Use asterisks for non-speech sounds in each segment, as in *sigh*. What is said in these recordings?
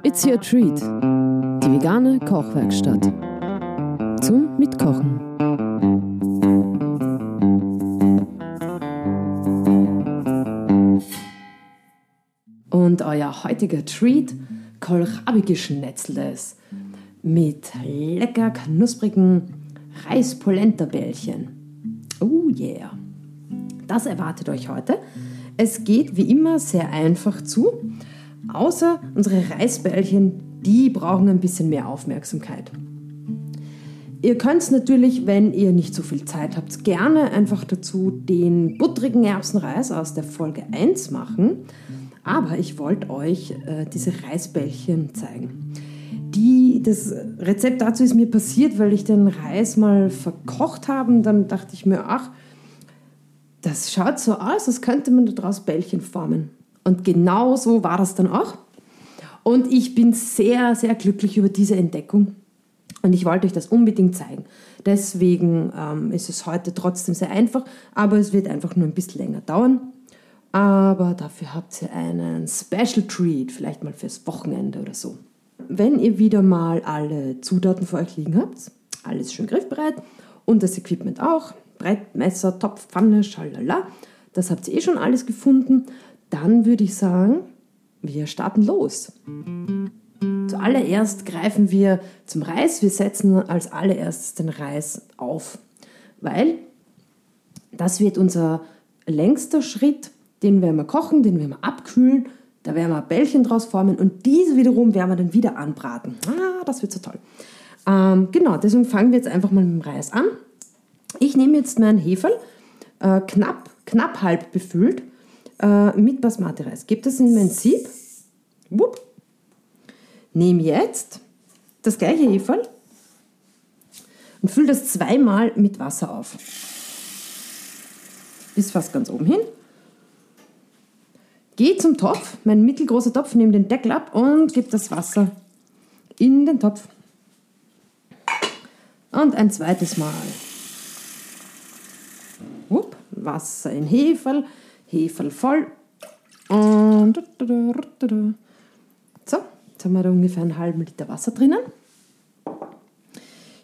It's your treat. Die vegane Kochwerkstatt. Zum Mitkochen. Und euer heutiger Treat, Kohlrabi-Geschnetzeltes mit lecker knusprigen Reispolenta-Bällchen. Oh yeah. Das erwartet euch heute. Es geht wie immer sehr einfach zu, außer unsere Reisbällchen, die brauchen ein bisschen mehr Aufmerksamkeit. Ihr könnt natürlich, wenn ihr nicht so viel Zeit habt, gerne einfach dazu den buttrigen Erbsenreis aus der Folge 1 machen. Aber ich wollte euch äh, diese Reisbällchen zeigen. Die, das Rezept dazu ist mir passiert, weil ich den Reis mal verkocht habe. Und dann dachte ich mir, ach, das schaut so aus, als könnte man daraus Bällchen formen. Und genau so war das dann auch. Und ich bin sehr, sehr glücklich über diese Entdeckung. Und ich wollte euch das unbedingt zeigen. Deswegen ähm, ist es heute trotzdem sehr einfach, aber es wird einfach nur ein bisschen länger dauern. Aber dafür habt ihr einen Special Treat, vielleicht mal fürs Wochenende oder so. Wenn ihr wieder mal alle Zutaten vor euch liegen habt, alles schön griffbereit und das Equipment auch, Brettmesser, Topf, Pfanne, schalala, das habt ihr eh schon alles gefunden, dann würde ich sagen, wir starten los. Zuallererst greifen wir zum Reis. Wir setzen als allererstes den Reis auf, weil das wird unser längster Schritt. Den werden wir kochen, den werden wir abkühlen, da werden wir Bällchen draus formen und diese wiederum werden wir dann wieder anbraten. Ah, das wird so toll. Ähm, genau, deswegen fangen wir jetzt einfach mal mit dem Reis an. Ich nehme jetzt meinen Heferl, äh, knapp, knapp halb befüllt, äh, mit Basmati-Reis. Gebe das in mein Sieb. Wupp. Nehme jetzt das gleiche Heferl und fülle das zweimal mit Wasser auf. Bis fast ganz oben hin. Gehe zum Topf, mein mittelgroßer Topf, nehme den Deckel ab und gebe das Wasser in den Topf. Und ein zweites Mal. Wupp, Wasser in Heferl, Heferl voll. Und so, jetzt haben wir da ungefähr einen halben Liter Wasser drinnen.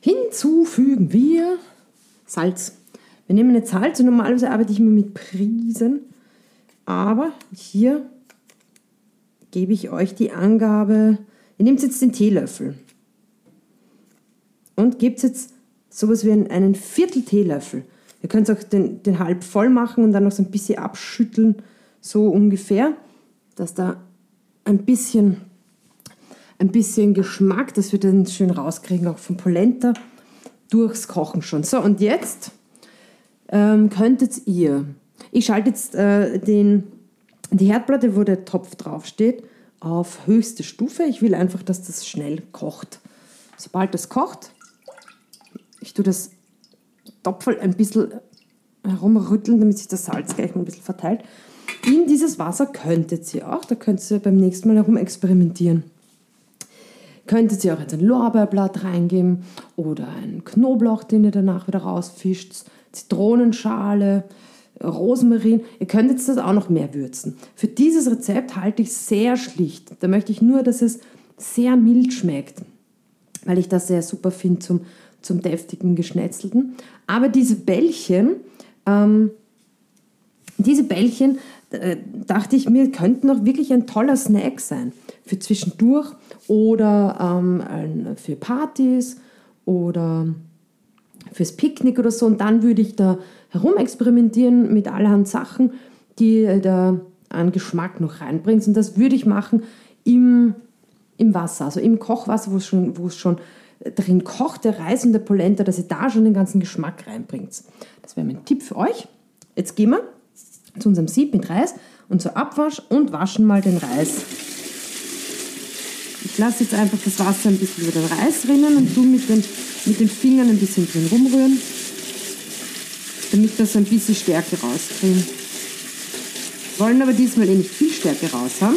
Hinzufügen wir Salz. Wir nehmen jetzt Salz und normalerweise arbeite ich immer mit Prisen, aber hier gebe ich euch die Angabe, ihr nehmt jetzt den Teelöffel und gebt jetzt sowas wie einen Viertel Teelöffel. Ihr könnt auch den, den halb voll machen und dann noch so ein bisschen abschütteln, so ungefähr, dass da ein bisschen, ein bisschen Geschmack, dass wir dann schön rauskriegen, auch vom Polenta, durchs Kochen schon. So, und jetzt ähm, könntet ihr, ich schalte jetzt äh, den, die Herdplatte, wo der Topf draufsteht, auf höchste Stufe. Ich will einfach, dass das schnell kocht. Sobald das kocht, ich tue das Topfel ein bisschen herumrütteln, damit sich das Salz gleich ein bisschen verteilt. In dieses Wasser könntet ihr auch, da könnt ihr beim nächsten Mal herum experimentieren. Könntet ihr auch jetzt ein Lorbeerblatt reingeben oder einen Knoblauch, den ihr danach wieder rausfischt, Zitronenschale, Rosmarin. Ihr könnt jetzt das auch noch mehr würzen. Für dieses Rezept halte ich sehr schlicht. Da möchte ich nur, dass es sehr mild schmeckt, weil ich das sehr super finde zum zum deftigen Geschnetzelten. Aber diese Bällchen, ähm, diese Bällchen, äh, dachte ich mir, könnten auch wirklich ein toller Snack sein für zwischendurch oder ähm, für Partys oder fürs Picknick oder so. Und dann würde ich da herumexperimentieren mit allerhand Sachen, die da an Geschmack noch reinbringt. Und das würde ich machen im, im Wasser, also im Kochwasser, wo es schon, wo es schon drin kocht, der Reis und der Polenta, dass ihr da schon den ganzen Geschmack reinbringt. Das wäre mein Tipp für euch. Jetzt gehen wir zu unserem Sieb mit Reis und zur Abwasch und waschen mal den Reis. Ich lasse jetzt einfach das Wasser ein bisschen über den Reis rinnen und tue mit den, mit den Fingern ein bisschen drin rumrühren, damit das ein bisschen Stärke rauskriegen. Wollen aber diesmal eh nicht viel Stärke raus haben,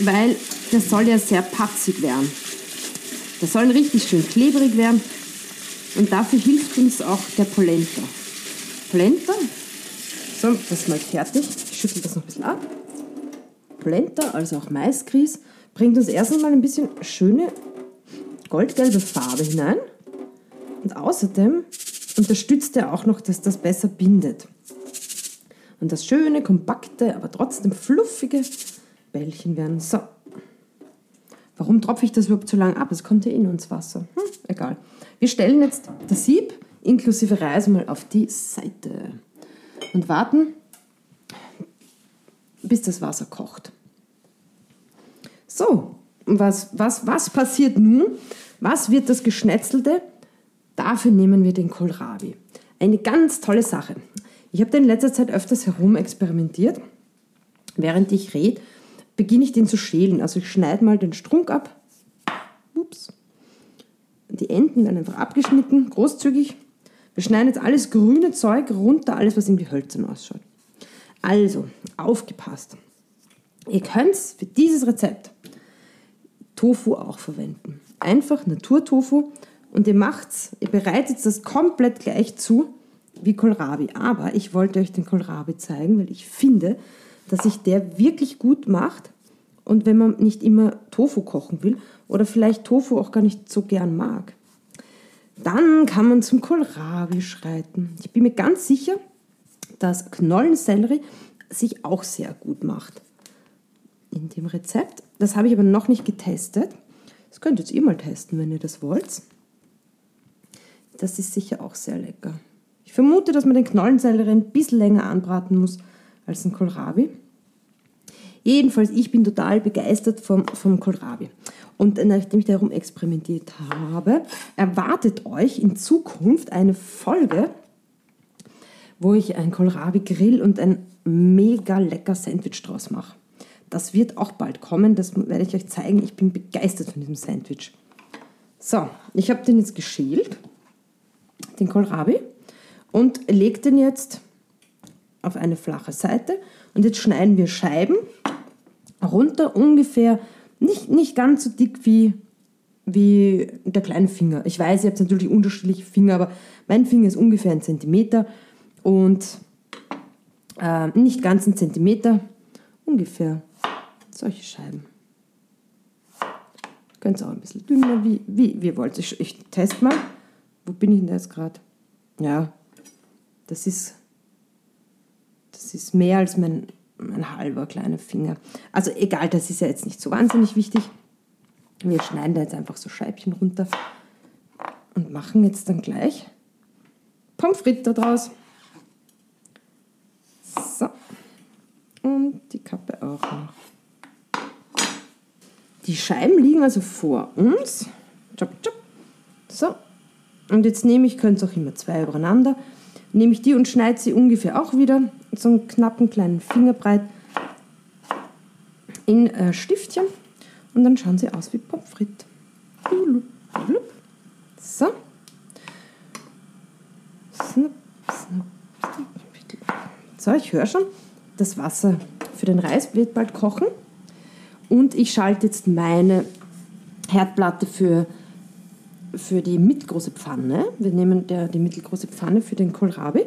weil das soll ja sehr patzig werden. Das soll richtig schön klebrig werden. Und dafür hilft uns auch der Polenta. Polenta. So, das ist mal fertig. Ich schüttel das noch ein bisschen ab. Polenta, also auch Maisgrieß, bringt uns erst einmal ein bisschen schöne goldgelbe Farbe hinein. Und außerdem unterstützt er auch noch, dass das besser bindet. Und das schöne, kompakte, aber trotzdem fluffige Bällchen werden. So. Warum tropfe ich das überhaupt so lange ab? Es kommt ja eh nur ins Wasser. Hm, egal. Wir stellen jetzt das Sieb inklusive Reis mal auf die Seite und warten, bis das Wasser kocht. So, was, was, was passiert nun? Was wird das Geschnetzelte? Dafür nehmen wir den Kohlrabi. Eine ganz tolle Sache. Ich habe in letzter Zeit öfters herumexperimentiert. Während ich rede, beginne ich den zu schälen. Also ich schneide mal den Strunk ab. Ups. Die Enden dann einfach abgeschnitten, großzügig. Wir schneiden jetzt alles grüne Zeug runter, alles was irgendwie hölzern ausschaut. Also, aufgepasst. Ihr könnt für dieses Rezept Tofu auch verwenden. Einfach Naturtofu und ihr macht's, ihr bereitet das komplett gleich zu wie Kohlrabi. Aber ich wollte euch den Kohlrabi zeigen, weil ich finde, dass sich der wirklich gut macht. Und wenn man nicht immer Tofu kochen will oder vielleicht Tofu auch gar nicht so gern mag, dann kann man zum Kohlrabi schreiten. Ich bin mir ganz sicher, dass Knollensellerie sich auch sehr gut macht in dem Rezept. Das habe ich aber noch nicht getestet. Das könnt ihr jetzt ihr mal testen, wenn ihr das wollt. Das ist sicher auch sehr lecker. Ich vermute, dass man den Knollensellerie ein bisschen länger anbraten muss als ein Kohlrabi. Jedenfalls, ich bin total begeistert vom, vom Kohlrabi. Und nachdem ich darum experimentiert habe, erwartet euch in Zukunft eine Folge, wo ich ein Kohlrabi grill und ein mega lecker Sandwich draus mache. Das wird auch bald kommen, das werde ich euch zeigen. Ich bin begeistert von diesem Sandwich. So, ich habe den jetzt geschält, den Kohlrabi und lege den jetzt auf eine flache Seite und jetzt schneiden wir Scheiben runter, ungefähr nicht, nicht ganz so dick wie, wie der kleine Finger. Ich weiß, ihr habt natürlich unterschiedliche Finger, aber mein Finger ist ungefähr ein Zentimeter und äh, nicht ganz ein Zentimeter, ungefähr solche Scheiben. Könnt ihr auch ein bisschen dünner, wie, wie, wie ihr wollt. Ich, ich teste mal. Wo bin ich denn jetzt gerade? Ja, das ist, das ist mehr als mein, mein halber kleiner Finger. Also egal, das ist ja jetzt nicht so wahnsinnig wichtig. Wir schneiden da jetzt einfach so Scheibchen runter und machen jetzt dann gleich Pommes frites daraus. So. Und die Kappe auch noch. Die Scheiben liegen also vor uns. So. Und jetzt nehme ich, könnt ihr auch immer zwei übereinander, nehme ich die und schneide sie ungefähr auch wieder so einen knappen kleinen Fingerbreit in äh, Stiftchen und dann schauen sie aus wie Pommes frites. So. So, ich höre schon, das Wasser für den Reis wird bald kochen und ich schalte jetzt meine Herdplatte für für die mittelgroße Pfanne, wir nehmen der, die mittelgroße Pfanne für den Kohlrabi,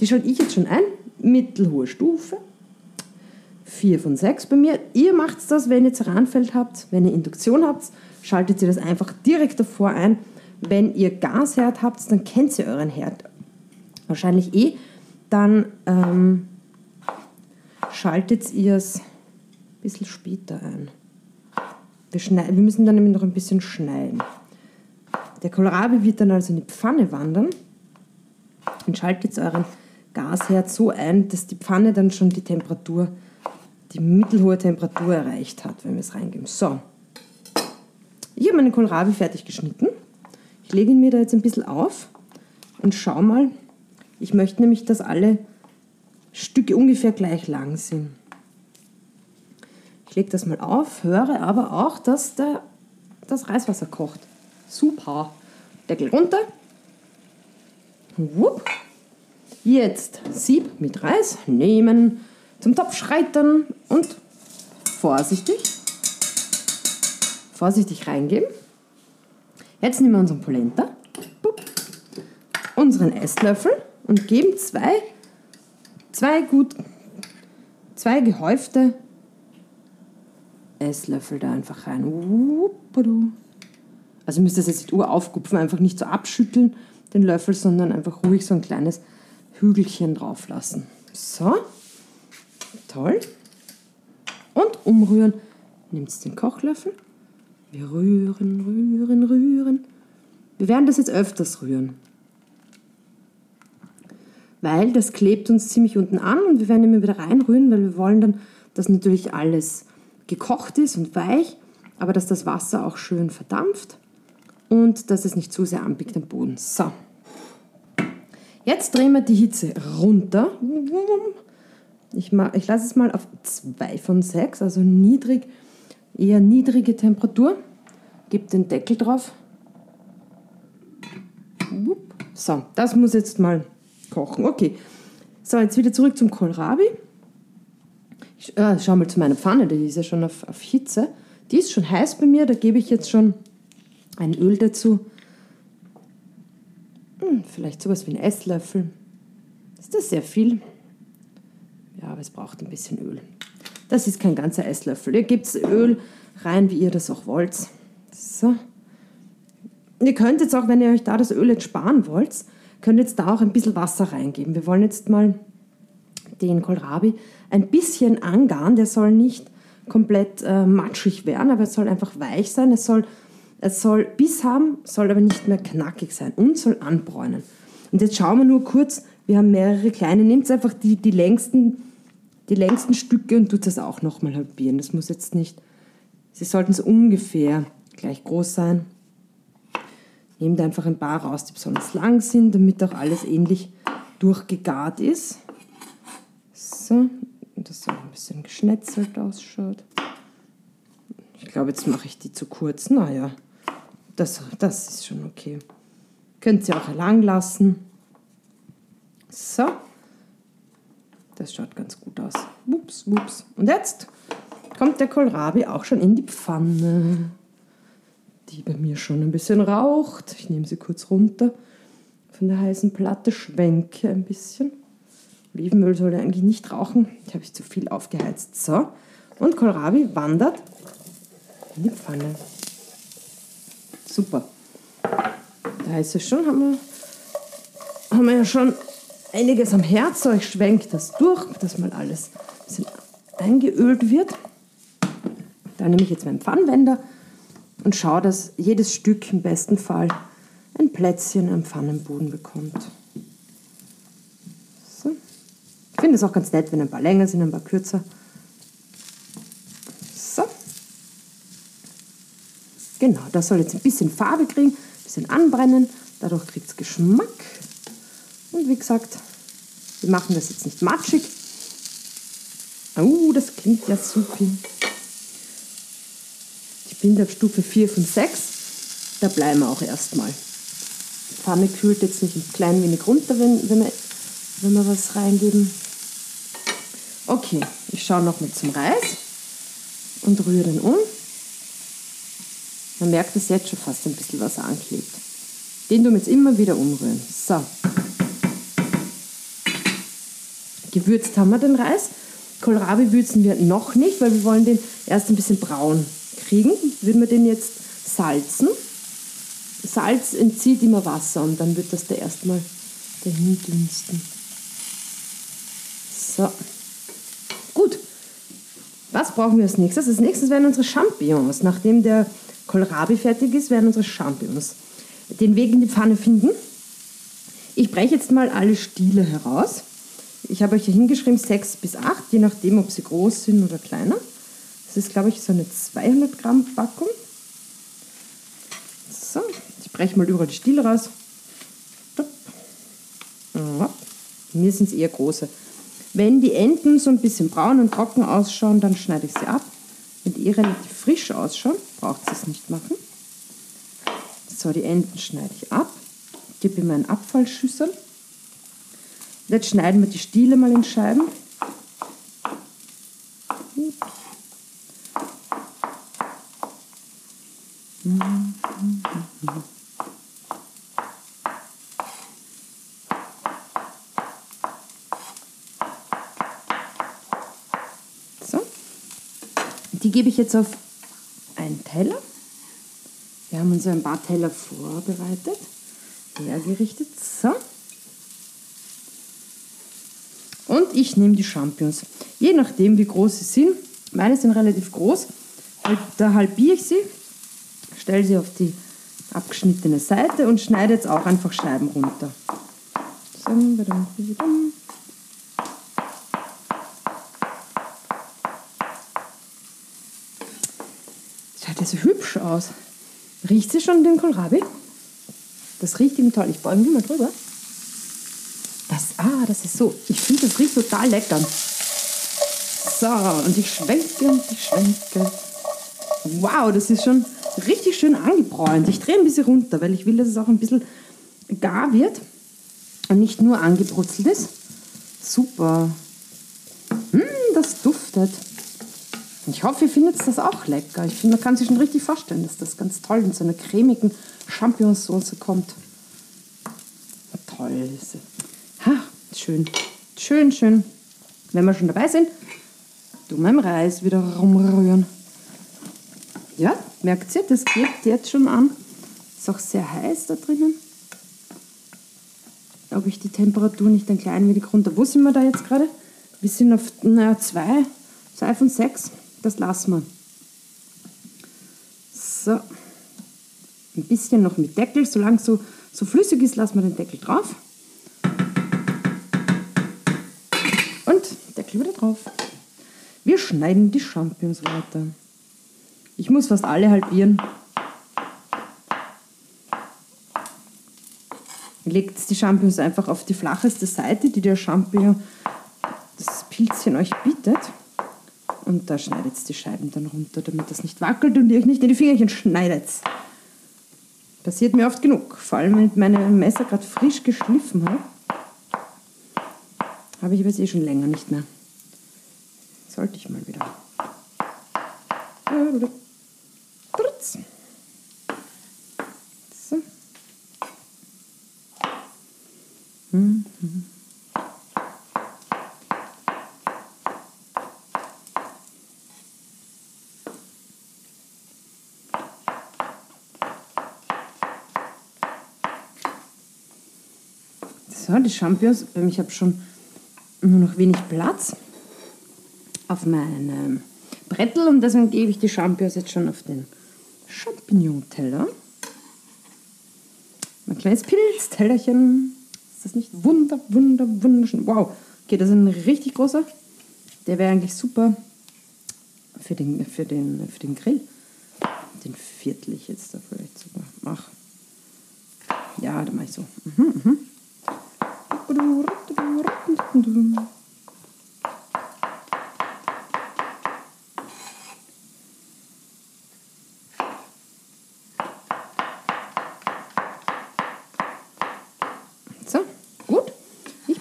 die schalte ich jetzt schon ein, mittelhohe Stufe, 4 von 6 bei mir. Ihr macht das, wenn ihr Ceranfeld habt, wenn ihr Induktion habt, schaltet ihr das einfach direkt davor ein. Wenn ihr Gasherd habt, dann kennt ihr euren Herd wahrscheinlich eh, dann ähm, schaltet ihr es ein bisschen später ein. Wir, wir müssen dann nämlich noch ein bisschen schneiden. Der Kohlrabi wird dann also in die Pfanne wandern und schaltet euren Gasherd so ein, dass die Pfanne dann schon die Temperatur, die mittelhohe Temperatur erreicht hat, wenn wir es reingeben. So, ich habe meinen Kohlrabi fertig geschnitten. Ich lege ihn mir da jetzt ein bisschen auf und schau mal. Ich möchte nämlich, dass alle Stücke ungefähr gleich lang sind. Ich lege das mal auf, höre aber auch, dass der, das Reiswasser kocht. Super. Deckel runter. Wupp. Jetzt Sieb mit Reis nehmen, zum Topf schreiten und vorsichtig, vorsichtig reingeben. Jetzt nehmen wir unseren Polenta, unseren Esslöffel und geben zwei, zwei gut, zwei gehäufte Esslöffel da einfach rein. Also müsst ihr das jetzt nicht uraufkupfen, einfach nicht so abschütteln, den Löffel, sondern einfach ruhig so ein kleines Hügelchen drauf lassen. So, toll. Und umrühren. Nehmt den Kochlöffel. Wir rühren, rühren, rühren. Wir werden das jetzt öfters rühren. Weil das klebt uns ziemlich unten an und wir werden immer wieder reinrühren, weil wir wollen dann, dass natürlich alles gekocht ist und weich, aber dass das Wasser auch schön verdampft und dass es nicht zu sehr anbiegt am Boden. So. Jetzt drehen wir die Hitze runter. Ich, ich lasse es mal auf 2 von 6, also niedrig, eher niedrige Temperatur. Gebe den Deckel drauf. So, das muss jetzt mal kochen. Okay. So, jetzt wieder zurück zum Kohlrabi. Ich äh, schau mal zu meiner Pfanne, die ist ja schon auf, auf Hitze. Die ist schon heiß bei mir, da gebe ich jetzt schon ein Öl dazu. Hm, vielleicht sowas wie ein Esslöffel. Ist das sehr viel? Ja, aber es braucht ein bisschen Öl. Das ist kein ganzer Esslöffel. Ihr gebt Öl rein, wie ihr das auch wollt. So. Ihr könnt jetzt auch, wenn ihr euch da das Öl jetzt sparen wollt, könnt jetzt da auch ein bisschen Wasser reingeben. Wir wollen jetzt mal den Kohlrabi ein bisschen angaren. Der soll nicht komplett äh, matschig werden, aber es soll einfach weich sein. Es soll es soll Biss haben, soll aber nicht mehr knackig sein und soll anbräunen. Und jetzt schauen wir nur kurz, wir haben mehrere kleine, nehmt einfach die, die, längsten, die längsten Stücke und tut das auch nochmal halbieren. Das muss jetzt nicht, sie sollten so ungefähr gleich groß sein. Nehmt einfach ein paar raus, die besonders lang sind, damit auch alles ähnlich durchgegart ist. So, und das so ein bisschen geschnetzelt ausschaut. Ich glaube, jetzt mache ich die zu kurz. Naja, das, das ist schon okay. Könnt ihr auch lang lassen. So. Das schaut ganz gut aus. Wups, wups. Und jetzt kommt der Kohlrabi auch schon in die Pfanne, die bei mir schon ein bisschen raucht. Ich nehme sie kurz runter von der heißen Platte, schwenke ein bisschen. Olivenöl soll ja eigentlich nicht rauchen. Ich habe ich zu viel aufgeheizt. So. Und Kohlrabi wandert in die Pfanne. Super. Da ist es schon, haben wir, haben wir ja schon einiges am Herz. Ich schwenke das durch, dass mal alles ein bisschen eingeölt wird. Da nehme ich jetzt meinen Pfannenwender und schaue, dass jedes Stück im besten Fall ein Plätzchen am Pfannenboden bekommt. So. Ich finde es auch ganz nett, wenn ein paar länger sind, ein paar kürzer. Genau, das soll jetzt ein bisschen Farbe kriegen, ein bisschen anbrennen. Dadurch kriegt es Geschmack. Und wie gesagt, wir machen das jetzt nicht matschig. Oh, das klingt ja super. Ich bin auf Stufe 4 von 6. Da bleiben wir auch erstmal. Die Pfanne kühlt jetzt nicht ein klein wenig runter, wenn, wenn, wir, wenn wir was reingeben. Okay, ich schaue noch mit zum Reis und rühre den um. Man merkt es jetzt schon fast ein bisschen, was er anklebt. Den tun jetzt immer wieder umrühren. So. Gewürzt haben wir den Reis. Kohlrabi würzen wir noch nicht, weil wir wollen den erst ein bisschen braun kriegen. Würden wir den jetzt salzen. Salz entzieht immer Wasser und dann wird das da erstmal dahin dünsten. So. Gut. Was brauchen wir als nächstes? Als nächstes werden unsere Champignons. Nachdem der Kohlrabi fertig ist, werden unsere Champignons den Weg in die Pfanne finden. Ich breche jetzt mal alle Stiele heraus. Ich habe euch hier hingeschrieben 6 bis 8, je nachdem, ob sie groß sind oder kleiner. Das ist, glaube ich, so eine 200 Gramm Packung. So, ich breche mal überall die Stiele raus. Mir sind es eher große. Wenn die Enden so ein bisschen braun und trocken ausschauen, dann schneide ich sie ab. Wenn die relativ frisch ausschauen, braucht es nicht machen. So, die Enden schneide ich ab, gebe in meinen Abfallschüssel. Jetzt schneiden wir die Stiele mal in Scheiben. Gebe ich jetzt auf einen Teller. Wir haben uns ein paar Teller vorbereitet, hergerichtet. So. Und ich nehme die Champignons. Je nachdem, wie groß sie sind. Meine sind relativ groß. Da halbiere ich sie, stelle sie auf die abgeschnittene Seite und schneide jetzt auch einfach Scheiben runter. Schaut ja so hübsch aus. Riecht sie schon den Kohlrabi? Das riecht ihm toll. Ich beuge mich mal drüber. Das, ah, das ist so. Ich finde, das riecht total lecker. So, und ich schwenke und ich schwenke. Wow, das ist schon richtig schön angebräunt. Ich drehe ein bisschen runter, weil ich will, dass es auch ein bisschen gar wird und nicht nur angebrutzelt ist. Super. Mmh, das duftet. Ich hoffe, ihr findet das auch lecker. Ich finde, man kann sich schon richtig vorstellen, dass das ganz toll in so einer cremigen Champignonsauce kommt. Toll. Ha, schön. Schön, schön. Wenn wir schon dabei sind, du meinem Reis wieder rumrühren. Ja, merkt ihr, das geht jetzt schon an. Ist auch sehr heiß da drinnen. Ob ich die Temperatur nicht ein klein wenig runter. Wo sind wir da jetzt gerade? Wir sind auf naja, zwei, zwei von sechs. Das lassen wir. So. Ein bisschen noch mit Deckel. Solange es so, so flüssig ist, lassen wir den Deckel drauf. Und Deckel wieder drauf. Wir schneiden die Champignons weiter. Ich muss fast alle halbieren. Legt die Champignons einfach auf die flacheste Seite, die der Champignon, das Pilzchen euch bietet. Und da schneidet die Scheiben dann runter, damit das nicht wackelt und ihr euch nicht in die Fingerchen schneidet. Passiert mir oft genug. Vor allem, wenn ich meine Messer gerade frisch geschliffen habe. Habe ich aber eh schon länger nicht mehr. Sollte ich mal wieder. So. Mhm. So, die Champignons, ich habe schon nur noch wenig Platz auf meinem Brettel und deswegen gebe ich die Champignons jetzt schon auf den Champignon-Teller. Mein kleines Pilztellerchen. Ist das nicht wunder, wunder, wunderschön? Wow, okay, das ist ein richtig großer. Der wäre eigentlich super für den, für, den, für den Grill. Den viertel ich jetzt da vielleicht sogar. Mach. Ja, da mache ich so. Mhm, mhm.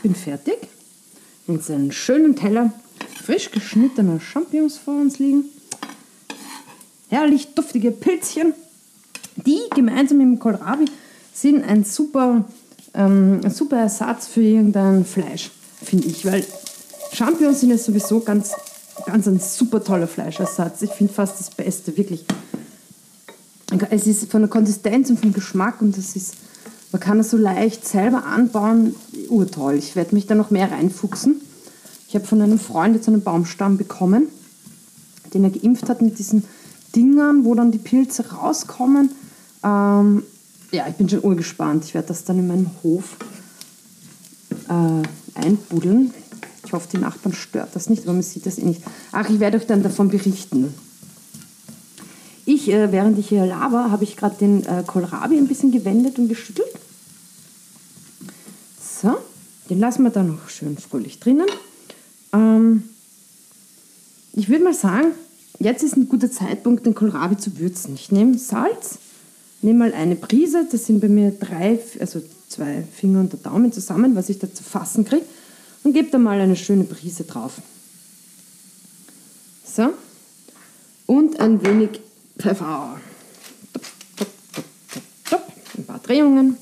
Bin fertig. Jetzt einen schönen Teller frisch geschnittener Champignons vor uns liegen. Herrlich duftige Pilzchen. Die gemeinsam mit dem Kohlrabi sind ein super, ähm, ein super Ersatz für irgendein Fleisch, finde ich. Weil Champignons sind ja sowieso ganz, ganz ein super toller Fleischersatz. Ich finde fast das Beste, wirklich. Es ist von der Konsistenz und vom Geschmack und das ist man kann es so leicht selber anbauen. Urtoll. Ich werde mich da noch mehr reinfuchsen. Ich habe von einem Freund jetzt einen Baumstamm bekommen, den er geimpft hat mit diesen Dingern, wo dann die Pilze rauskommen. Ähm, ja, ich bin schon urgespannt. Ich werde das dann in meinem Hof äh, einbuddeln. Ich hoffe, die Nachbarn stört das nicht, aber man sieht das eh nicht. Ach, ich werde euch dann davon berichten. Ich, äh, während ich hier laber, habe ich gerade den äh, Kohlrabi ein bisschen gewendet und geschüttelt. So, den lassen wir da noch schön fröhlich drinnen. Ähm, ich würde mal sagen, jetzt ist ein guter Zeitpunkt, den Kohlrabi zu würzen. Ich nehme Salz, nehme mal eine Prise, das sind bei mir drei, also zwei Finger und der Daumen zusammen, was ich da zu fassen kriege, und gebe da mal eine schöne Prise drauf. So, und ein wenig Pfeffer. Ein paar Drehungen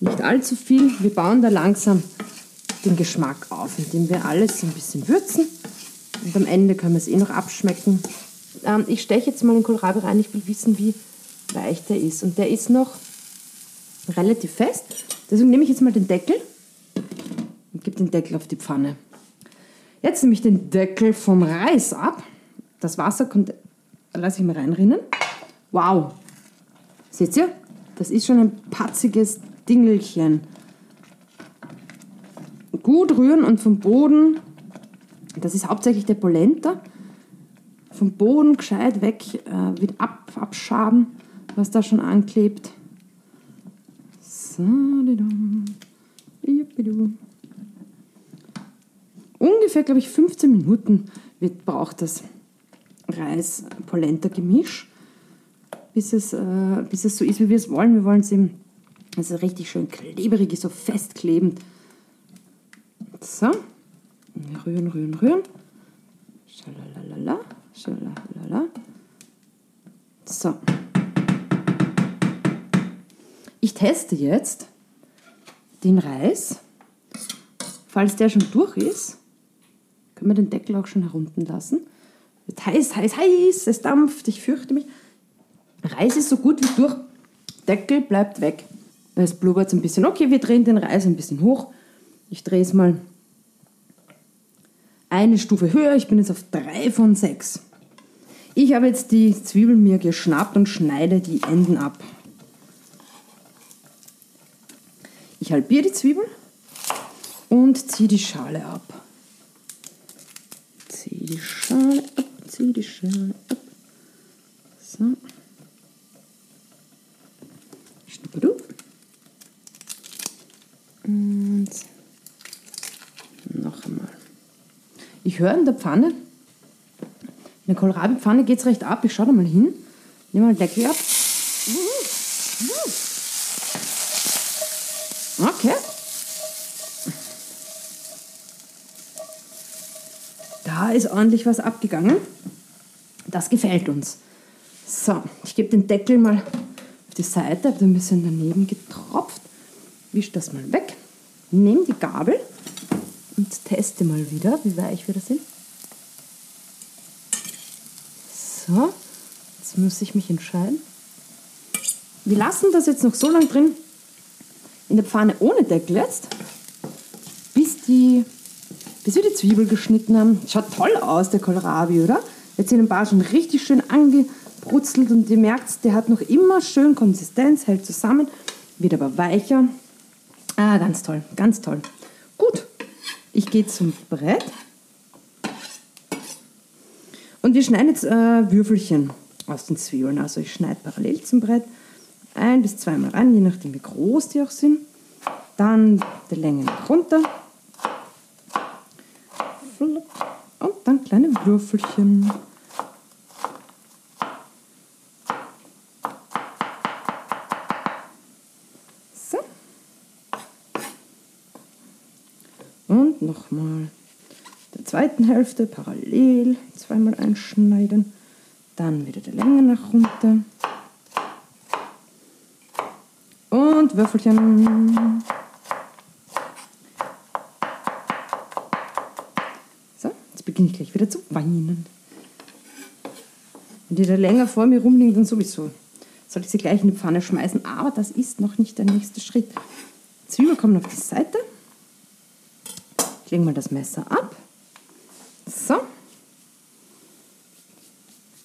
nicht allzu viel. Wir bauen da langsam den Geschmack auf, indem wir alles ein bisschen würzen. Und am Ende können wir es eh noch abschmecken. Ähm, ich steche jetzt mal den Kohlrabi rein. Ich will wissen, wie weich der ist. Und der ist noch relativ fest. Deswegen nehme ich jetzt mal den Deckel und gebe den Deckel auf die Pfanne. Jetzt nehme ich den Deckel vom Reis ab. Das Wasser kommt, lasse ich mal reinrinnen. Wow! Seht ihr? Das ist schon ein patziges Dingelchen. Gut rühren und vom Boden, das ist hauptsächlich der Polenta, vom Boden gescheit weg, äh, wieder ab, abschaben, was da schon anklebt. Ungefähr, glaube ich, 15 Minuten wird, braucht das Reis-Polenta-Gemisch, bis, es, äh, bis es so ist, wie wir es wollen. Wir wollen es eben, also richtig schön klebrig, so festklebend. So, rühren, rühren, rühren. Schalalala, schalalala. So. Ich teste jetzt den Reis. Falls der schon durch ist, können wir den Deckel auch schon herunten lassen. Wird heiß, heiß, heiß, es dampft, ich fürchte mich. Reis ist so gut wie durch. Deckel bleibt weg. Es blubbert ein bisschen. Okay, wir drehen den Reis ein bisschen hoch. Ich drehe es mal eine Stufe höher. Ich bin jetzt auf 3 von 6. Ich habe jetzt die Zwiebeln mir geschnappt und schneide die Enden ab. Ich halbiere die Zwiebel und ziehe die Schale ab. Ziehe die Schale ab, ziehe die Schale ab. So. Schnupperduf. Und noch einmal. Ich höre in der Pfanne, in der Kohlrabi-Pfanne geht es recht ab. Ich schaue da mal hin. Nehme mal den Deckel ab. Okay. Da ist ordentlich was abgegangen. Das gefällt uns. So, ich gebe den Deckel mal auf die Seite, habe ein bisschen daneben getropft. Wische das mal weg. Nehme die Gabel und teste mal wieder, wie weich wir das sind. So, jetzt muss ich mich entscheiden. Wir lassen das jetzt noch so lange drin, in der Pfanne ohne Deckel jetzt, bis, die, bis wir die Zwiebel geschnitten haben. Schaut toll aus, der Kohlrabi, oder? Jetzt sind ein paar schon richtig schön angebrutzelt und ihr merkt, der hat noch immer schön Konsistenz, hält zusammen, wird aber weicher. Ah, ganz toll, ganz toll. Gut, ich gehe zum Brett. Und wir schneiden jetzt äh, Würfelchen aus den Zwiebeln. Also ich schneide parallel zum Brett ein bis zweimal rein, je nachdem wie groß die auch sind. Dann die Länge nach runter. Und dann kleine Würfelchen. So. Und nochmal der zweiten Hälfte parallel zweimal einschneiden. Dann wieder die Länge nach runter. und Würfelchen. So, ich gleich wieder zu weinen. Wenn die da länger vor mir rumliegen, dann sowieso. Soll ich sie gleich in die Pfanne schmeißen, aber das ist noch nicht der nächste Schritt. Zwiebeln kommen auf die Seite. Ich lege mal das Messer ab. So.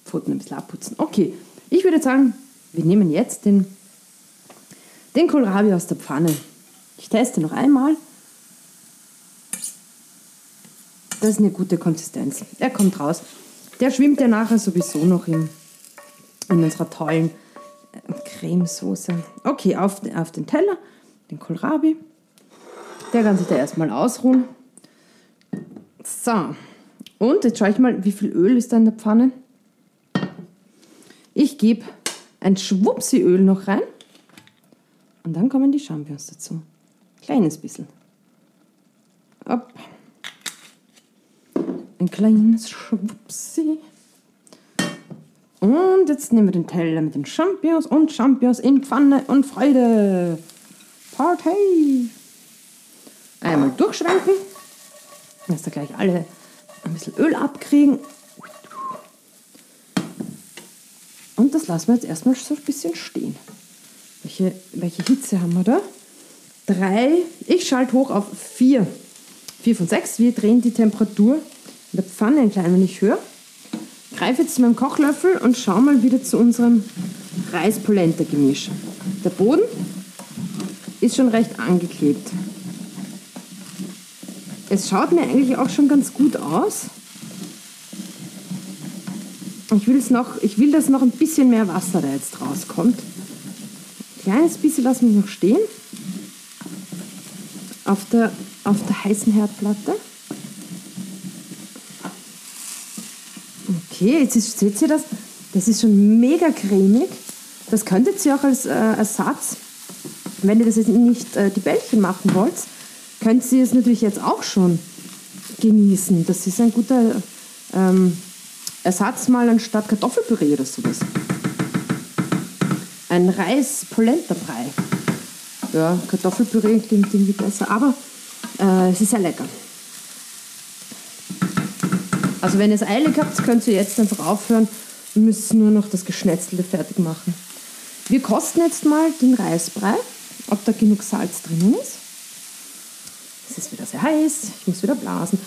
Pfoten ein bisschen abputzen. Okay, ich würde sagen, wir nehmen jetzt den den Kohlrabi aus der Pfanne. Ich teste noch einmal. Das ist eine gute Konsistenz. Er kommt raus. Der schwimmt ja nachher sowieso noch in, in unserer tollen äh, Cremesoße. Okay, auf, auf den Teller, den Kohlrabi. Der kann sich da erstmal ausruhen. So, und jetzt schaue ich mal, wie viel Öl ist da in der Pfanne. Ich gebe ein Schwupsi-Öl noch rein. Und dann kommen die Champignons dazu. Kleines bisschen. Hopp. Ein kleines Schwupsi. Und jetzt nehmen wir den Teller mit den Champignons und Champignons in Pfanne und Freude. Party! Einmal durchschwenken. Dass da gleich alle ein bisschen Öl abkriegen. Und das lassen wir jetzt erstmal so ein bisschen stehen. Welche, welche Hitze haben wir da? Drei, ich schalte hoch auf vier. Vier von sechs. Wir drehen die Temperatur der Pfanne ein klein wenig höher. Greife jetzt zu meinem Kochlöffel und schau mal wieder zu unserem Reis-Polenta-Gemisch. Der Boden ist schon recht angeklebt. Es schaut mir eigentlich auch schon ganz gut aus. Ich, will's noch, ich will, dass noch ein bisschen mehr Wasser da jetzt rauskommt. Ein kleines bisschen lassen wir noch stehen. Auf der, auf der heißen Herdplatte. Okay, jetzt ist, seht ihr das? Das ist schon mega cremig. Das könntet ihr auch als äh, Ersatz, wenn ihr das jetzt nicht äh, die Bällchen machen wollt, könnt ihr es natürlich jetzt auch schon genießen. Das ist ein guter ähm, Ersatz mal anstatt Kartoffelpüree oder sowas. Ein Reis-Polenta-Brei. Ja, Kartoffelpüree klingt irgendwie besser, aber äh, es ist sehr lecker. Also wenn ihr es eilig habt, könnt ihr jetzt einfach aufhören und müsst nur noch das Geschnetzelte fertig machen. Wir kosten jetzt mal den Reisbrei, ob da genug Salz drinnen ist. Es ist wieder sehr heiß, ich muss wieder blasen.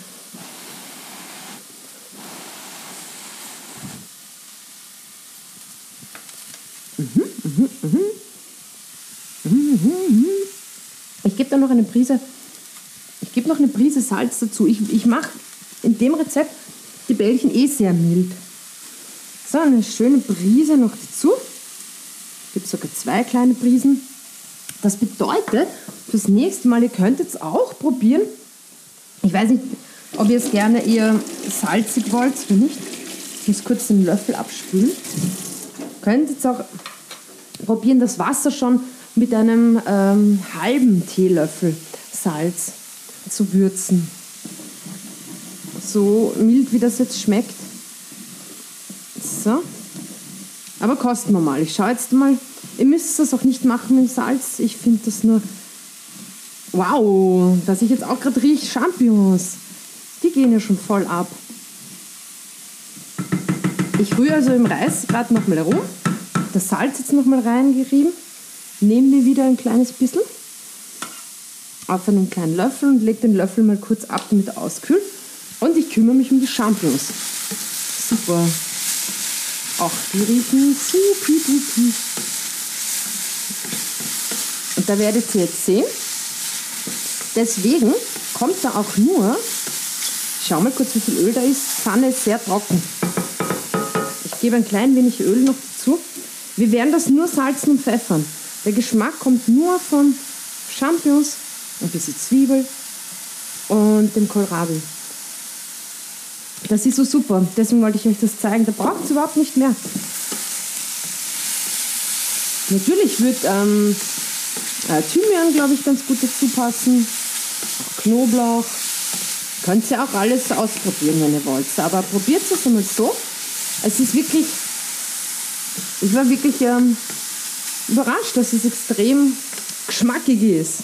Ich gebe da noch eine Prise, ich gebe noch eine Prise Salz dazu. Ich, ich mache in dem Rezept die Bällchen eh sehr mild. So, eine schöne Prise noch dazu. Es gibt sogar zwei kleine Prisen. Das bedeutet, fürs nächste Mal, ihr könnt jetzt auch probieren. Ich weiß nicht, ob ihr es gerne eher salzig wollt oder nicht. Ich muss kurz den Löffel abspülen. Ihr könnt jetzt auch probieren, das Wasser schon mit einem ähm, halben Teelöffel Salz zu würzen. So mild, wie das jetzt schmeckt. So. Aber kosten wir mal. Ich schaue jetzt mal. Ihr müsst das auch nicht machen mit Salz. Ich finde das nur. Wow, dass ich jetzt auch gerade rieche Champignons. Die gehen ja schon voll ab. Ich rühre also im Reis gerade nochmal herum. Das Salz jetzt nochmal reingerieben. Nehme mir wieder ein kleines bisschen auf einen kleinen Löffel und lege den Löffel mal kurz ab, damit auskühlt. Und ich kümmere mich um die Champignons. Super. Ach, die riechen supi dupi. Und da werdet ihr jetzt sehen, deswegen kommt da auch nur, schau mal kurz, wie viel Öl da ist. Pfanne ist sehr trocken. Ich gebe ein klein wenig Öl noch dazu. Wir werden das nur salzen und pfeffern. Der Geschmack kommt nur von Champignons, ein bisschen Zwiebel und dem Kohlrabi. Das ist so super. Deswegen wollte ich euch das zeigen. Da braucht es überhaupt nicht mehr. Natürlich wird ähm, äh, Thymian, glaube ich, ganz gut dazu passen. Auch Knoblauch. Könnt ihr auch alles ausprobieren, wenn ihr wollt. Aber probiert es einmal so. Es ist wirklich, ich war wirklich ähm, überrascht, dass es extrem geschmackig ist.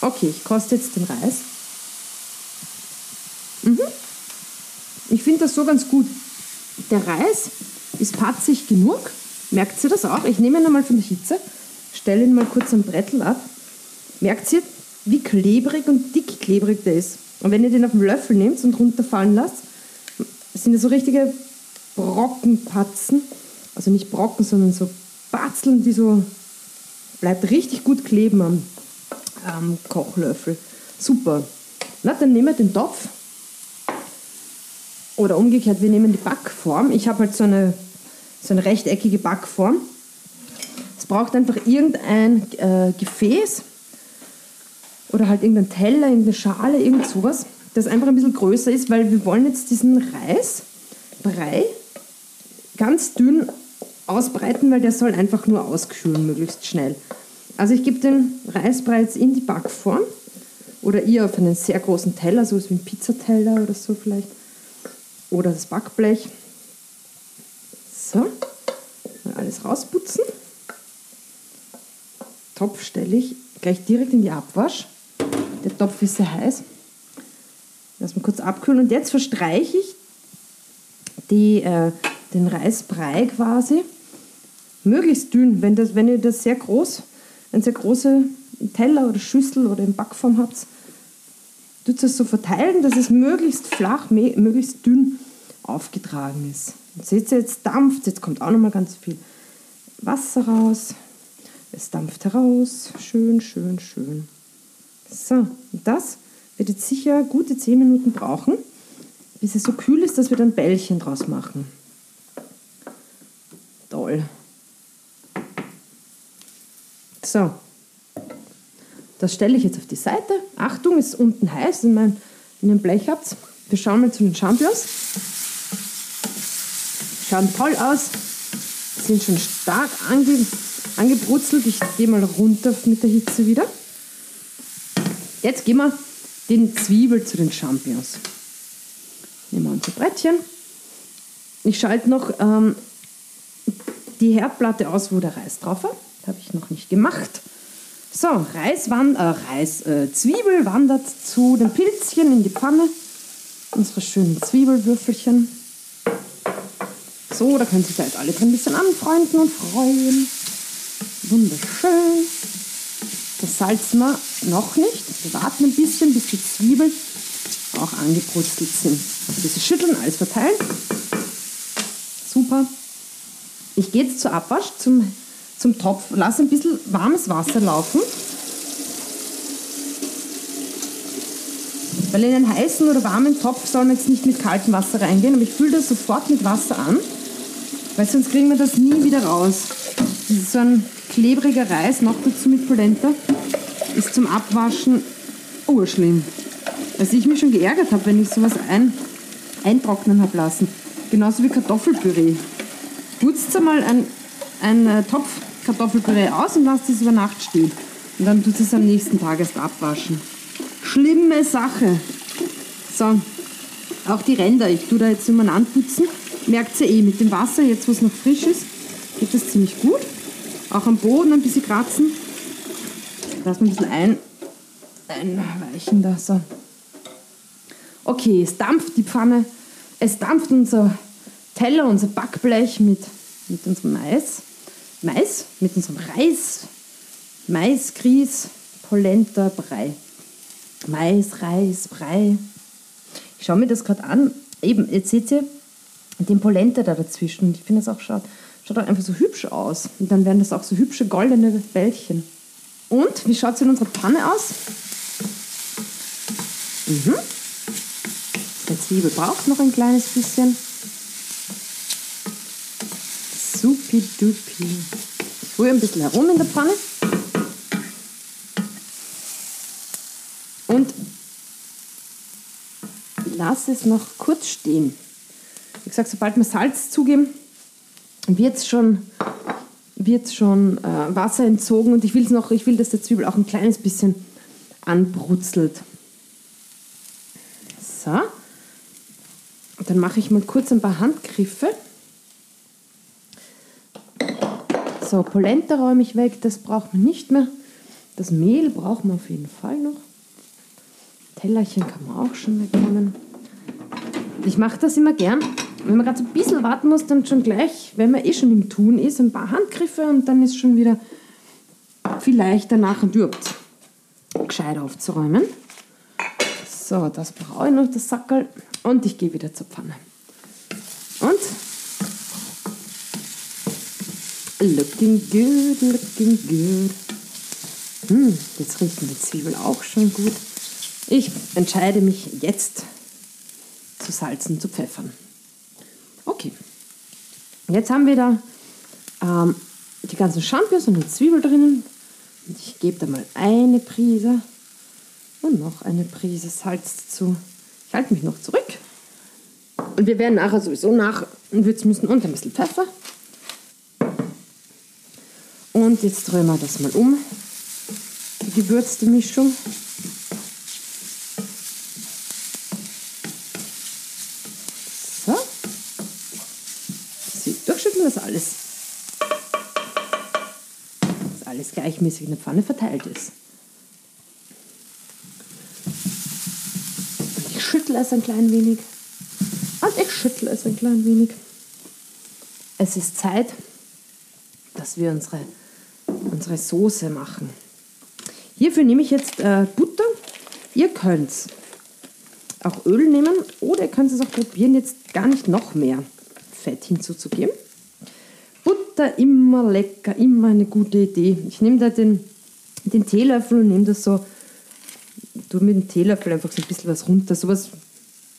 Okay, ich koste jetzt den Reis. Mhm. Ich finde das so ganz gut. Der Reis ist patzig genug. Merkt ihr das auch? Ich nehme ihn nochmal von der Hitze, stelle ihn mal kurz am Brettel ab. Merkt ihr, wie klebrig und dick klebrig der ist? Und wenn ihr den auf den Löffel nehmt und runterfallen lasst, sind das so richtige Brockenpatzen. Also nicht Brocken, sondern so Batzeln, die so bleibt richtig gut kleben am, am Kochlöffel. Super. Na, dann nehmen wir den Topf oder umgekehrt, wir nehmen die Backform. Ich habe halt so eine, so eine rechteckige Backform. Es braucht einfach irgendein äh, Gefäß oder halt irgendein Teller, irgendeine Schale, irgend sowas, das einfach ein bisschen größer ist, weil wir wollen jetzt diesen Reisbrei ganz dünn ausbreiten, weil der soll einfach nur auskühlen, möglichst schnell. Also ich gebe den Reisbrei jetzt in die Backform oder ihr auf einen sehr großen Teller, so wie ein Pizzateller oder so vielleicht oder das Backblech. So, mal alles rausputzen. Topf stelle ich gleich direkt in die Abwasch. Der Topf ist sehr heiß. Lass mal kurz abkühlen und jetzt verstreiche ich die, äh, den Reisbrei quasi möglichst dünn. Wenn, das, wenn ihr das sehr groß, einen sehr großen Teller oder Schüssel oder in Backform habt, tut es so verteilen, dass es möglichst flach, möglichst dünn aufgetragen ist. Und seht ihr, jetzt dampft, jetzt kommt auch noch mal ganz viel Wasser raus. Es dampft heraus. Schön, schön, schön. So, und das wird jetzt sicher gute 10 Minuten brauchen, bis es so kühl ist, dass wir dann Bällchen draus machen. Toll. So, das stelle ich jetzt auf die Seite. Achtung, ist unten heiß, in, mein, in dem Blech habt Wir schauen mal zu den Champions. Schauen toll aus, sind schon stark ange, angebrutzelt. Ich gehe mal runter mit der Hitze wieder. Jetzt gehen wir den Zwiebel zu den Champignons. Nehmen wir unser Brettchen. Ich schalte noch ähm, die Herdplatte aus, wo der Reis drauf war. Habe ich noch nicht gemacht. So, Reis, wand, äh, Reis äh, Zwiebel wandert zu den Pilzchen in die Pfanne. Unsere schönen Zwiebelwürfelchen. So, da können sich da jetzt alle drin ein bisschen anfreunden und freuen. Wunderschön. Das salzen wir noch nicht. Wir warten ein bisschen, bis die Zwiebeln auch angebrutzelt sind. Also ein bisschen schütteln, alles verteilen. Super. Ich gehe jetzt zur Abwasch, zum, zum Topf, lasse ein bisschen warmes Wasser laufen. Weil in einen heißen oder warmen Topf soll man jetzt nicht mit kaltem Wasser reingehen, aber ich fülle das sofort mit Wasser an, weil sonst kriegen wir das nie wieder raus. Das ist so ein klebriger Reis, noch dazu mit Polenta, ist zum Abwaschen urschlimm. Also ich mich schon geärgert habe, wenn ich sowas ein, eintrocknen habe lassen. Genauso wie Kartoffelpüree. Putzt einmal ein, ein äh, Topf Kartoffelpüree aus und lasst es über Nacht stehen. Und dann tut es am nächsten Tag erst abwaschen. Schlimme Sache. So, auch die Ränder. Ich tue da jetzt immer anputzen. Merkt ihr eh, mit dem Wasser, jetzt wo es noch frisch ist, geht das ziemlich gut. Auch am Boden ein bisschen kratzen. Lass mal ein bisschen ein, einweichen da. So. Okay, es dampft die Pfanne. Es dampft unser Teller, unser Backblech mit, mit unserem Mais. Mais, mit unserem Reis. Mais, Grieß, Polenta, Brei. Mais, Reis, Brei. Ich schaue mir das gerade an. Eben, jetzt seht ihr den Polenta da dazwischen. Ich finde, es auch schaut, Schaut auch einfach so hübsch aus. Und dann werden das auch so hübsche goldene Bällchen. Und wie schaut es in unserer Pfanne aus? Mhm. Der Zwiebel braucht noch ein kleines bisschen. Supidupi. Ich rühre ein bisschen herum in der Pfanne. Und lasse es noch kurz stehen. Wie gesagt, sobald wir Salz zugeben, wird es schon, wird's schon äh, Wasser entzogen und ich, will's noch, ich will, dass der Zwiebel auch ein kleines bisschen anbrutzelt. So. dann mache ich mal kurz ein paar Handgriffe. So, Polenta räume ich weg, das braucht man nicht mehr. Das Mehl braucht man auf jeden Fall noch. Tellerchen kann man auch schon wegnehmen. Ich mache das immer gern, wenn man gerade so ein bisschen warten muss, dann schon gleich, wenn man eh schon im Tun ist, ein paar Handgriffe und dann ist schon wieder viel leichter nachher überhaupt gescheit aufzuräumen. So, das brauche ich noch, das Sackel. Und ich gehe wieder zur Pfanne. Und looking good, looking good. Hm, jetzt riechen die Zwiebeln auch schon gut. Ich entscheide mich jetzt zu salzen, zu pfeffern. Okay. Jetzt haben wir da ähm, die ganzen Champignons und die Zwiebel drinnen. Und ich gebe da mal eine Prise und noch eine Prise Salz dazu. Ich halte mich noch zurück. Und wir werden nachher sowieso nachwürzen müssen und ein bisschen Pfeffer. Und jetzt drehen wir das mal um, die gewürzte Mischung. dass alles, dass alles gleichmäßig in der Pfanne verteilt ist. Ich schüttle es ein klein wenig. Und ich schüttle es ein klein wenig. Es ist Zeit, dass wir unsere, unsere Soße machen. Hierfür nehme ich jetzt äh, Butter. Ihr könnt auch Öl nehmen oder ihr könnt es auch probieren, jetzt gar nicht noch mehr Fett hinzuzugeben. Butter immer lecker, immer eine gute Idee. Ich nehme da den, den Teelöffel und nehme das so, tue mit dem Teelöffel einfach so ein bisschen was runter, so was, ein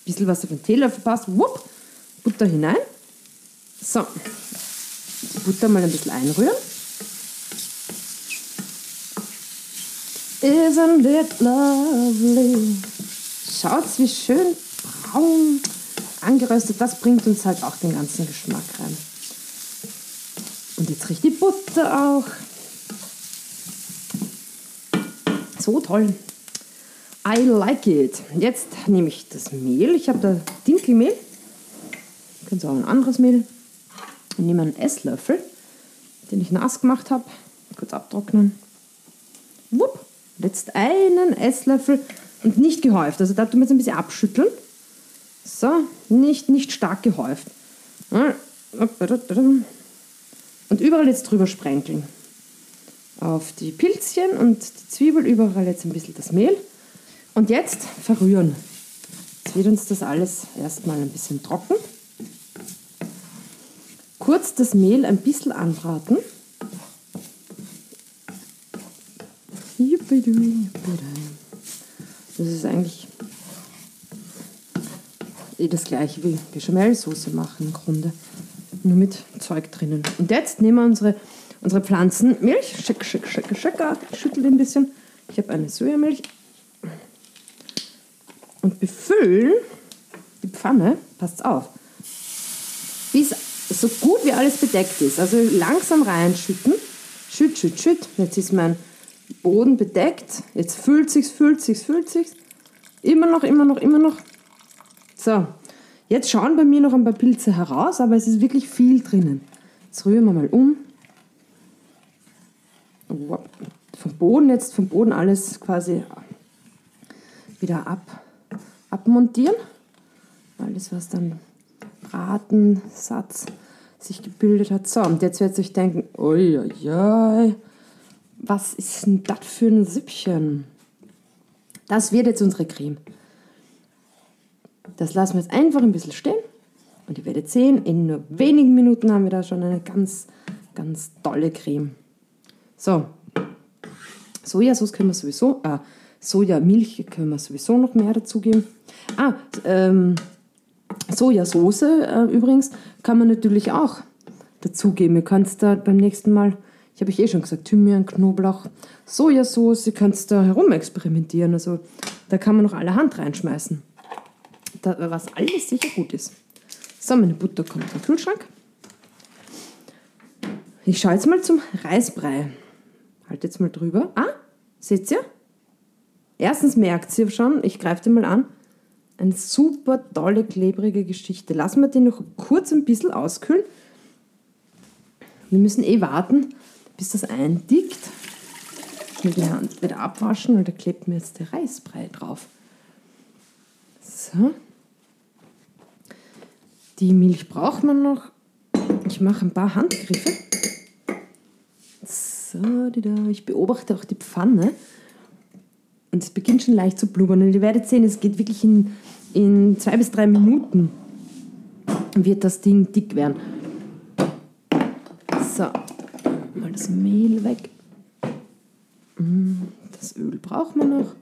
bisschen was auf den Teelöffel passt. Wupp, Butter hinein. So, die Butter mal ein bisschen einrühren. Isn't it lovely? Schaut, wie schön braun angeröstet. Das bringt uns halt auch den ganzen Geschmack rein. Und jetzt riecht die Butter auch. So toll. I like it. Jetzt nehme ich das Mehl. Ich habe da Dinkelmehl. Ihr könnt auch ein anderes Mehl. Ich nehme einen Esslöffel, den ich nass gemacht habe. Kurz abtrocknen. Jetzt einen Esslöffel und nicht gehäuft. Also da tun wir jetzt ein bisschen abschütteln. So, nicht, nicht stark gehäuft. Und überall jetzt drüber sprenkeln. Auf die Pilzchen und die Zwiebel, überall jetzt ein bisschen das Mehl. Und jetzt verrühren. Jetzt wird uns das alles erstmal ein bisschen trocken. Kurz das Mehl ein bisschen anbraten. Das ist eigentlich eh das gleiche wie Bechamelsoße machen im Grunde. Nur mit Zeug drinnen. Und jetzt nehmen wir unsere, unsere Pflanzenmilch. Schick, schick, schick, schick. Schüttel ein bisschen. Ich habe eine Sojamilch. Und befüllen die Pfanne, passt auf, bis so gut wie alles bedeckt ist. Also langsam reinschütten. Schütt, schütt, schütt. Jetzt ist mein Boden bedeckt. Jetzt füllt sich's, füllt sich's, füllt sich's. Immer noch, immer noch, immer noch. So, jetzt schauen bei mir noch ein paar Pilze heraus, aber es ist wirklich viel drinnen. Jetzt rühren wir mal um. Vom Boden jetzt, vom Boden alles quasi wieder ab, abmontieren. Alles, was dann Bratensatz sich gebildet hat. So, und jetzt werdet ihr euch denken, oi, oi, oi was ist denn das für ein Süppchen? Das wird jetzt unsere Creme. Das lassen wir jetzt einfach ein bisschen stehen. Und ihr werdet sehen, in nur wenigen Minuten haben wir da schon eine ganz, ganz tolle Creme. So, Sojasauce können wir sowieso, äh, Sojamilch können wir sowieso noch mehr dazugeben. Ah, ähm, Sojasauce äh, übrigens kann man natürlich auch dazugeben. Ihr könnt da beim nächsten Mal ich habe ich eh schon gesagt, Thymian, Knoblauch, Sojasauce, ihr könnt da herum experimentieren. Also da kann man noch allerhand reinschmeißen. Da, was alles sicher gut ist. So, meine Butter kommt in den Kühlschrank. Ich schaue jetzt mal zum Reisbrei. Halt jetzt mal drüber. Ah, seht ihr? Erstens merkt ihr schon, ich greife den mal an, eine super tolle, klebrige Geschichte. Lassen wir den noch kurz ein bisschen auskühlen. Wir müssen eh warten, bis das eindickt. Ich will die Hand wieder abwaschen und da klebt mir jetzt der Reisbrei drauf. So. Die Milch braucht man noch. Ich mache ein paar Handgriffe. So, ich beobachte auch die Pfanne. Und es beginnt schon leicht zu blubbern. Und ihr werdet sehen, es geht wirklich in, in zwei bis drei Minuten wird das Ding dick werden. So, mal das Mehl weg. Mm, das Öl braucht man noch.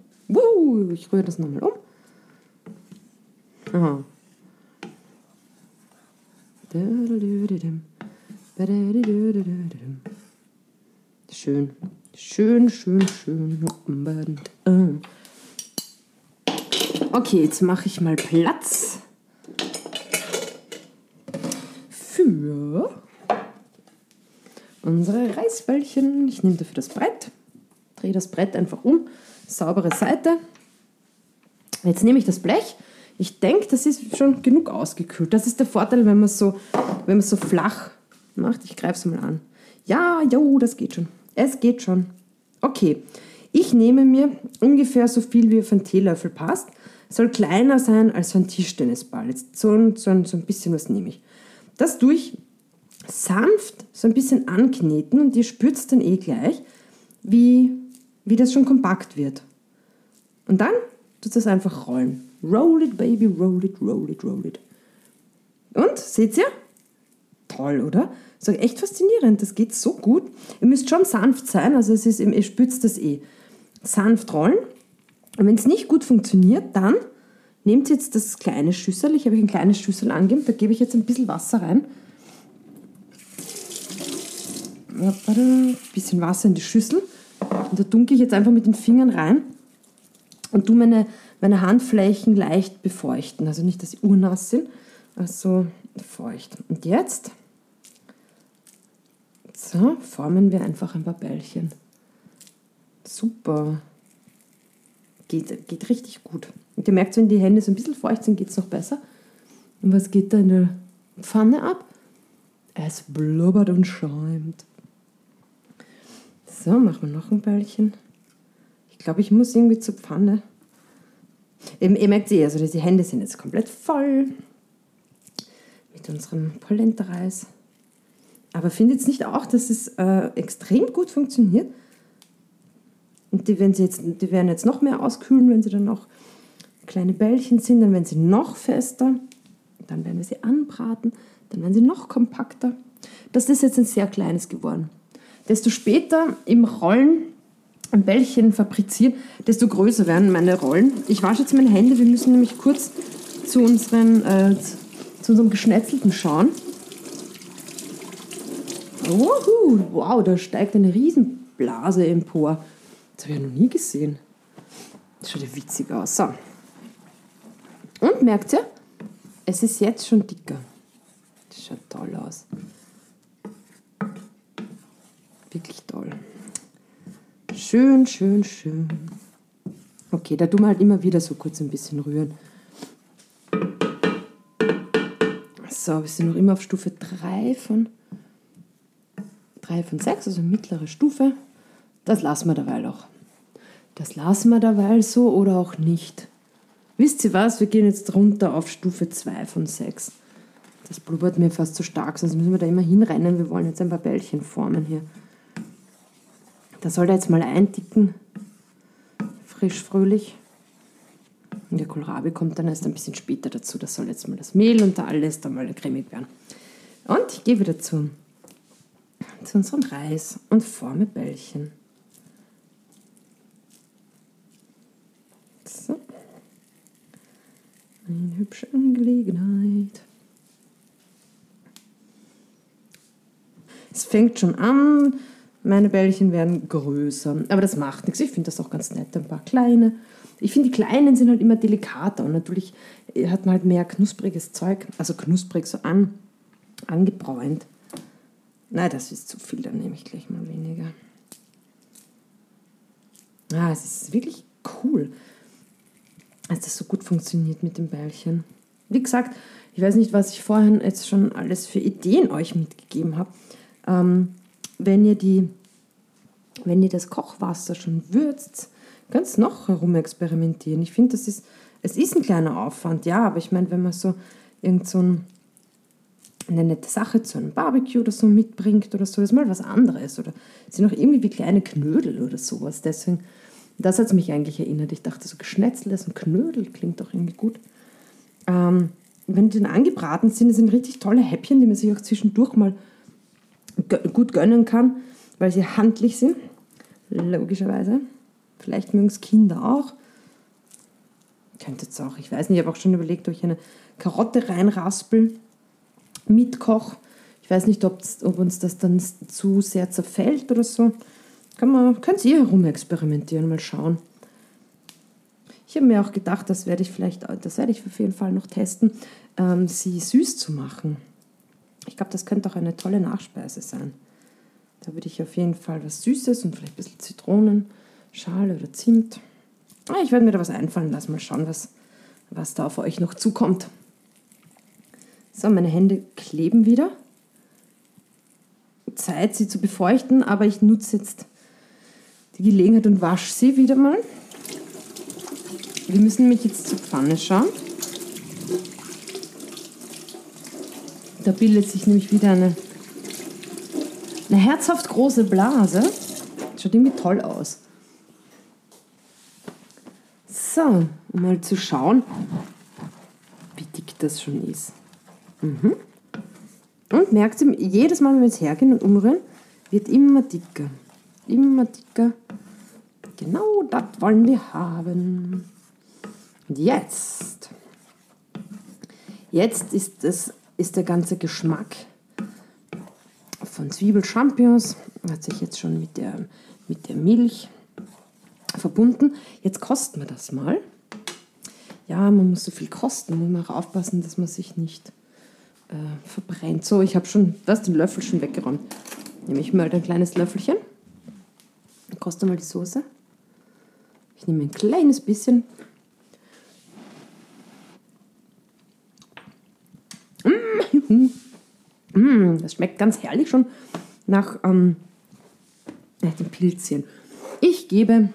ich rühre das nochmal um. Aha. Schön, schön, schön, schön. Okay, jetzt mache ich mal Platz für unsere Reisbällchen. Ich nehme dafür das Brett, drehe das Brett einfach um, saubere Seite. Jetzt nehme ich das Blech. Ich denke, das ist schon genug ausgekühlt. Das ist der Vorteil, wenn man es so, so flach macht. Ich greife es mal an. Ja, jo, das geht schon. Es geht schon. Okay, ich nehme mir ungefähr so viel, wie auf einen Teelöffel passt. Soll kleiner sein als ein Tischtennisball. Jetzt so, so, so ein bisschen was nehme ich. Das tue ich sanft so ein bisschen ankneten und ihr spürt es dann eh gleich, wie, wie das schon kompakt wird. Und dann tut das einfach rollen. Roll it, baby, roll it, roll it, roll it. Und, seht ihr? Toll, oder? So echt faszinierend, das geht so gut. Ihr müsst schon sanft sein, also es ist, ihr spürt das eh. Sanft rollen. Und wenn es nicht gut funktioniert, dann nehmt jetzt das kleine Schüssel. Ich habe ein kleines Schüssel angegeben, da gebe ich jetzt ein bisschen Wasser rein. Ein bisschen Wasser in die Schüssel. Und da dunkel ich jetzt einfach mit den Fingern rein und tue meine, meine Handflächen leicht befeuchten. Also nicht, dass sie urnass sind, also feucht. Und jetzt so, formen wir einfach ein paar Bällchen. Super. Geht, geht richtig gut. Und ihr merkt, wenn die Hände so ein bisschen feucht sind, geht es noch besser. Und was geht da in der Pfanne ab? Es blubbert und schäumt. So, machen wir noch ein Bällchen. Ich glaube, ich muss irgendwie zur Pfanne. Ihr, ihr merkt eh, also die Hände sind jetzt komplett voll mit unserem Polenta-Reis. Aber findet nicht auch, dass es äh, extrem gut funktioniert? Und die, wenn sie jetzt, die werden jetzt noch mehr auskühlen, wenn sie dann noch kleine Bällchen sind, dann werden sie noch fester, dann werden wir sie anbraten, dann werden sie noch kompakter. Das ist jetzt ein sehr kleines geworden. Desto später im Rollen ein Bällchen fabrizieren, desto größer werden meine Rollen. Ich wasche jetzt meine Hände, wir müssen nämlich kurz zu, unseren, äh, zu unserem Geschnetzelten schauen. Uhu, wow, da steigt eine Riesenblase empor. Das habe ich ja noch nie gesehen. Das schaut ja witzig aus. So. Und merkt ihr, es ist jetzt schon dicker. Das schaut toll aus. Wirklich toll. Schön, schön, schön. Okay, da tun wir halt immer wieder so kurz ein bisschen rühren. So, wir sind noch immer auf Stufe 3 von 3 von 6, also mittlere Stufe. Das lassen wir derweil auch. Das lassen wir derweil so oder auch nicht. Wisst ihr was? Wir gehen jetzt runter auf Stufe 2 von 6. Das blubbert mir fast zu stark, sonst müssen wir da immer hinrennen. Wir wollen jetzt ein paar Bällchen formen hier. Da soll er jetzt mal eindicken. Frisch, fröhlich. Und der Kohlrabi kommt dann erst ein bisschen später dazu. Das soll jetzt mal das Mehl und da alles dann mal cremig werden. Und ich gehe wieder zu zu unserem Reis und forme Bällchen. So. Eine hübsche Angelegenheit. Es fängt schon an, meine Bällchen werden größer, aber das macht nichts. Ich finde das auch ganz nett, ein paar kleine. Ich finde, die kleinen sind halt immer delikater und natürlich hat man halt mehr knuspriges Zeug, also knusprig so an, angebräunt. Nein, das ist zu viel, dann nehme ich gleich mal weniger. Ah, es ist wirklich cool, dass das so gut funktioniert mit dem Bällchen. Wie gesagt, ich weiß nicht, was ich vorhin jetzt schon alles für Ideen euch mitgegeben habe. Ähm, wenn ihr die, wenn ihr das Kochwasser schon würzt, ihr noch herum experimentieren. Ich finde, das ist, es ist ein kleiner Aufwand, ja, aber ich meine, wenn man so irgend so ein eine nette Sache zu einem Barbecue oder so mitbringt oder so, ist mal was anderes. Oder sind auch irgendwie wie kleine Knödel oder sowas. Deswegen, das hat es mich eigentlich erinnert. Ich dachte, so geschnetzeltes und Knödel klingt doch irgendwie gut. Ähm, wenn die dann angebraten sind, das sind richtig tolle Häppchen, die man sich auch zwischendurch mal gut gönnen kann, weil sie handlich sind, logischerweise. Vielleicht mögen es Kinder auch. Könnte jetzt auch, ich weiß nicht, ich habe auch schon überlegt, ob ich eine Karotte reinraspel mitkoche. Ich weiß nicht, ob, uns das dann zu sehr zerfällt oder so. Kann man, könnt ihr herum experimentieren, mal schauen. Ich habe mir auch gedacht, das werde ich vielleicht, das werde ich auf jeden Fall noch testen, ähm, sie süß zu machen. Ich glaube, das könnte auch eine tolle Nachspeise sein. Da würde ich auf jeden Fall was Süßes und vielleicht ein bisschen Zitronenschale oder Zimt. Ah, ich werde mir da was einfallen lassen, mal schauen, was, was da auf euch noch zukommt. So, meine Hände kleben wieder. Zeit, sie zu befeuchten, aber ich nutze jetzt die Gelegenheit und wasche sie wieder mal. Wir müssen nämlich jetzt zur Pfanne schauen. Da bildet sich nämlich wieder eine Eine herzhaft große Blase. Schaut irgendwie toll aus. So, um mal zu schauen, wie dick das schon ist. Mhm. Und merkt ihr, jedes Mal, wenn wir jetzt hergehen und umrühren, wird immer dicker. Immer dicker. Genau das wollen wir haben. Und jetzt, jetzt ist, das, ist der ganze Geschmack von Zwiebel-Champignons, hat sich jetzt schon mit der, mit der Milch verbunden. Jetzt kosten wir das mal. Ja, man muss so viel kosten, muss man auch aufpassen, dass man sich nicht äh, verbrennt. So, ich habe schon das, den Löffel schon weggeräumt. Nehme ich mal ein kleines Löffelchen. Koste mal die Soße. Ich nehme ein kleines bisschen. *laughs* das schmeckt ganz herrlich schon nach ähm, den Pilzchen. Ich gebe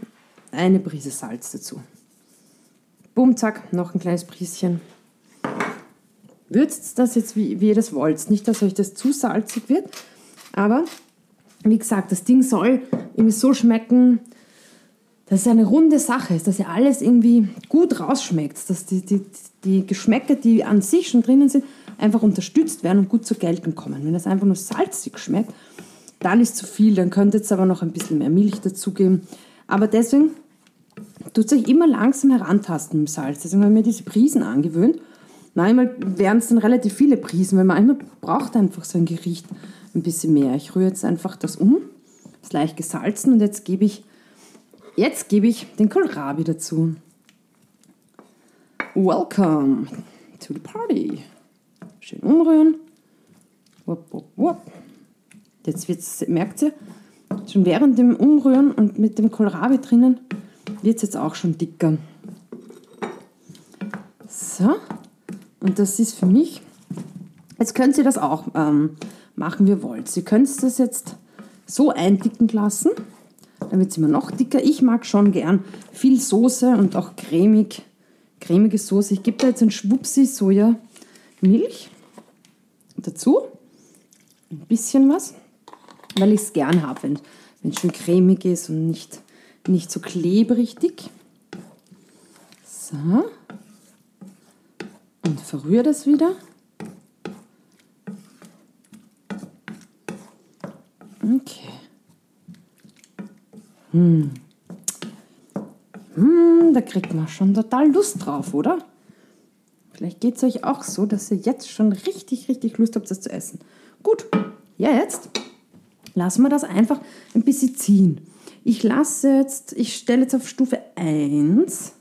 eine Prise Salz dazu. Bumm, zack, noch ein kleines Prieschen. Würzt das jetzt, wie, wie ihr das wollt. Nicht, dass euch das zu salzig wird, aber wie gesagt, das Ding soll irgendwie so schmecken, dass es eine runde Sache ist, dass ja alles irgendwie gut rausschmeckt, dass die, die, die Geschmäcker, die an sich schon drinnen sind, einfach unterstützt werden und gut zur Geltung kommen. Wenn das einfach nur salzig schmeckt, dann ist zu viel, dann könnt ihr jetzt aber noch ein bisschen mehr Milch dazugeben. Aber deswegen tut sich immer langsam herantasten mit Salz. Deswegen habe ich mir diese Prisen angewöhnt. Manchmal wären es dann relativ viele Prisen, weil man manchmal braucht einfach so ein Gericht ein bisschen mehr. Ich rühre jetzt einfach das um, ist leicht gesalzen und jetzt gebe ich, jetzt gebe ich den Kohlrabi dazu. Welcome to the party. Schön umrühren. Wupp, wupp, wupp. Jetzt wird's, merkt ihr, schon während dem Umrühren und mit dem Kohlrabi drinnen wird es jetzt auch schon dicker. So, und das ist für mich, jetzt könnt ihr das auch ähm, machen, wie ihr wollt. Ihr könnt das jetzt so eindicken lassen, dann wird es immer noch dicker. Ich mag schon gern viel Soße und auch cremig, cremige Soße. Ich gebe da jetzt ein Schwupsi Sojamilch dazu, ein bisschen was, weil ich es gern habe, wenn es schön cremig ist und nicht nicht so klebrig dick. So. Und verrühre das wieder. Okay. Hm. Hm, da kriegt man schon total Lust drauf, oder? Vielleicht geht es euch auch so, dass ihr jetzt schon richtig, richtig Lust habt, das zu essen. Gut, ja jetzt lassen wir das einfach ein bisschen ziehen. Ich lasse jetzt, ich stelle jetzt auf Stufe 1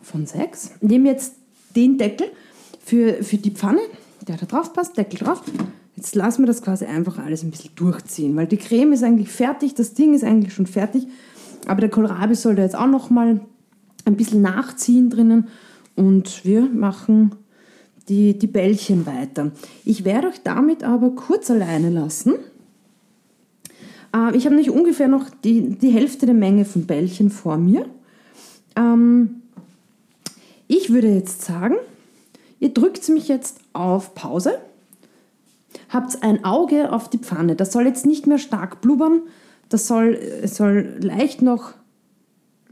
von 6, nehme jetzt den Deckel für, für die Pfanne, der da drauf passt, Deckel drauf. Jetzt lassen wir das quasi einfach alles ein bisschen durchziehen, weil die Creme ist eigentlich fertig, das Ding ist eigentlich schon fertig, aber der Kohlrabi soll da jetzt auch noch mal ein bisschen nachziehen drinnen und wir machen die, die Bällchen weiter. Ich werde euch damit aber kurz alleine lassen äh, ich habe nicht ungefähr noch die, die Hälfte der Menge von Bällchen vor mir. Ähm, ich würde jetzt sagen, ihr drückt mich jetzt auf Pause, habt ein Auge auf die Pfanne. Das soll jetzt nicht mehr stark blubbern, das soll, soll leicht noch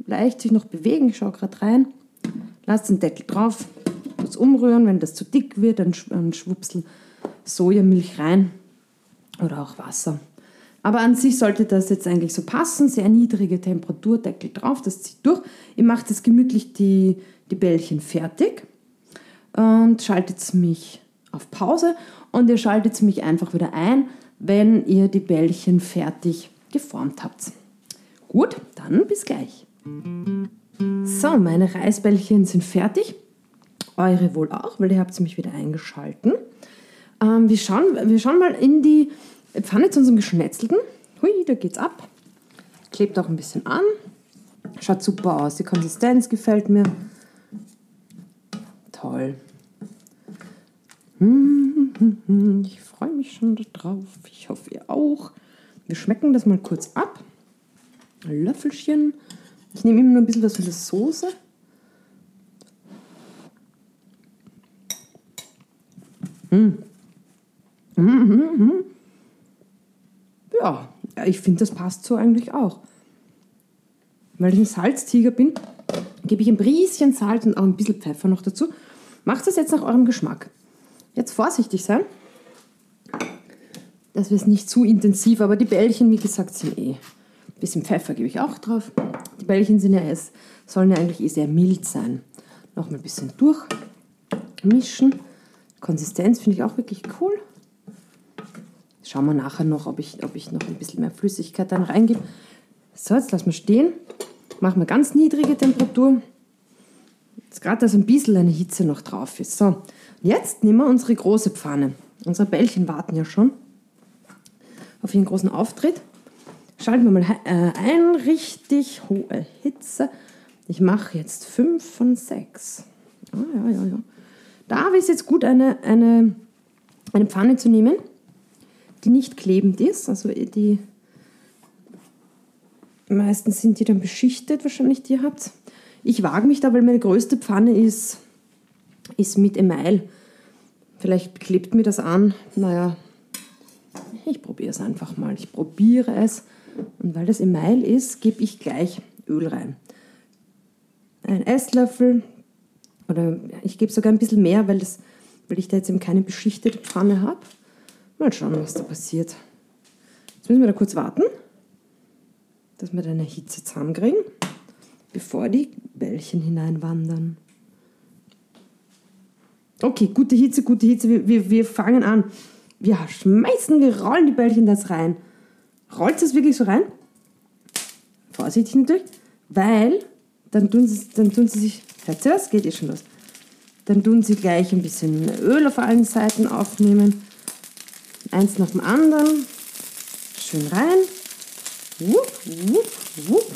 leicht sich noch bewegen. Ich schaue gerade rein. Lasst den Deckel drauf, kurz umrühren. Wenn das zu dick wird, dann, dann schwupsel Sojamilch rein oder auch Wasser. Aber an sich sollte das jetzt eigentlich so passen. Sehr niedrige Temperatur, Deckel drauf, das zieht durch. Ihr macht jetzt gemütlich die, die Bällchen fertig und schaltet mich auf Pause und ihr schaltet mich einfach wieder ein, wenn ihr die Bällchen fertig geformt habt. Gut, dann bis gleich. So, meine Reisbällchen sind fertig. Eure wohl auch, weil ihr habt sie mich wieder eingeschalten. Ähm, wir, schauen, wir schauen mal in die Pfanne zu unserem Geschnetzelten. Hui, da geht's ab. Klebt auch ein bisschen an. Schaut super aus. Die Konsistenz gefällt mir. Toll. Ich freue mich schon darauf. Ich hoffe, ihr auch. Wir schmecken das mal kurz ab. Löffelchen. Ich nehme immer nur ein bisschen was von der Soße. Mmh. Mmh, mmh, ja, ich finde, das passt so eigentlich auch. Weil ich ein Salztiger bin, gebe ich ein bisschen Salz und auch ein bisschen Pfeffer noch dazu. Macht das jetzt nach eurem Geschmack. Jetzt vorsichtig sein, dass wir es nicht zu intensiv, aber die Bällchen, wie gesagt, sind eh. Ein bisschen Pfeffer gebe ich auch drauf. Die Bällchen sind ja erst, sollen ja eigentlich eh sehr mild sein. Nochmal ein bisschen durchmischen. Konsistenz finde ich auch wirklich cool. Schauen wir nachher noch, ob ich, ob ich noch ein bisschen mehr Flüssigkeit dann reingebe. So, jetzt lassen wir stehen. Machen wir ganz niedrige Temperatur. Jetzt gerade, dass ein bisschen eine Hitze noch drauf ist. So, jetzt nehmen wir unsere große Pfanne. Unsere Bällchen warten ja schon auf ihren großen Auftritt. Schalten wir mal äh, ein, richtig hohe Hitze. Ich mache jetzt 5 von 6. Ah, ja, ja, ja. Da ist jetzt gut, eine, eine, eine Pfanne zu nehmen die nicht klebend ist. Also die meistens sind die dann beschichtet, wahrscheinlich die ihr habt. Ich wage mich da, weil meine größte Pfanne ist, ist mit Email. Vielleicht klebt mir das an. Naja, ich probiere es einfach mal. Ich probiere es. Und weil das Email ist, gebe ich gleich Öl rein. Ein Esslöffel oder ich gebe sogar ein bisschen mehr, weil, das, weil ich da jetzt eben keine beschichtete Pfanne habe. Mal schauen, was da passiert. Jetzt müssen wir da kurz warten, dass wir da eine Hitze zusammenkriegen, bevor die Bällchen hineinwandern. Okay, gute Hitze, gute Hitze. Wir, wir, wir fangen an. Wir schmeißen, wir rollen die Bällchen das rein. Rollt es wirklich so rein? Vorsichtig natürlich, weil dann tun sie, dann tun sie sich, hört ihr das? Geht eh schon los. Dann tun sie gleich ein bisschen Öl auf allen Seiten aufnehmen Eins nach dem anderen. Schön rein. Wupp, wupp, wupp.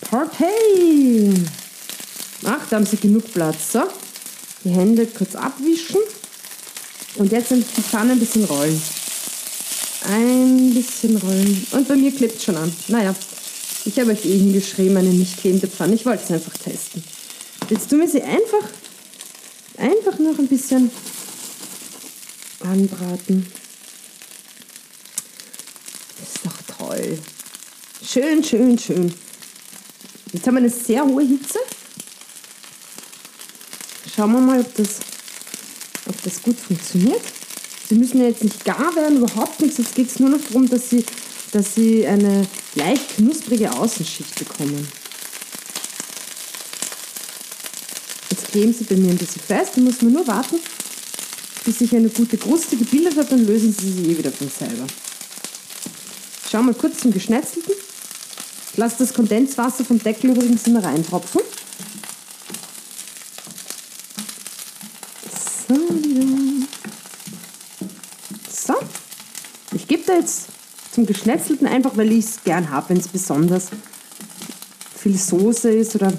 Party! Ach, da haben sie genug Platz. So, die Hände kurz abwischen. Und jetzt die Pfanne ein bisschen rollen. Ein bisschen rollen. Und bei mir klebt schon an. Naja, ich habe euch eh hingeschrieben, eine nicht klebende Pfanne. Ich wollte es einfach testen. Jetzt tun wir sie einfach, einfach noch ein bisschen anbraten. Ist doch toll. Schön, schön, schön. Jetzt haben wir eine sehr hohe Hitze. Schauen wir mal, ob das, ob das gut funktioniert. Sie müssen ja jetzt nicht gar werden, überhaupt nichts. Jetzt geht es nur noch darum, dass Sie, dass Sie eine leicht knusprige Außenschicht bekommen. Jetzt kleben Sie bei mir ein bisschen fest. Da muss man nur warten, bis sich eine gute Kruste gebildet hat, dann lösen sie sich eh wieder von selber. Schau mal kurz zum Geschnetzelten. Lass das Kondenswasser vom Deckel übrigens immer reintropfen. So. so. Ich gebe da jetzt zum Geschnetzelten einfach, weil ich es gern habe, wenn es besonders viel Soße ist oder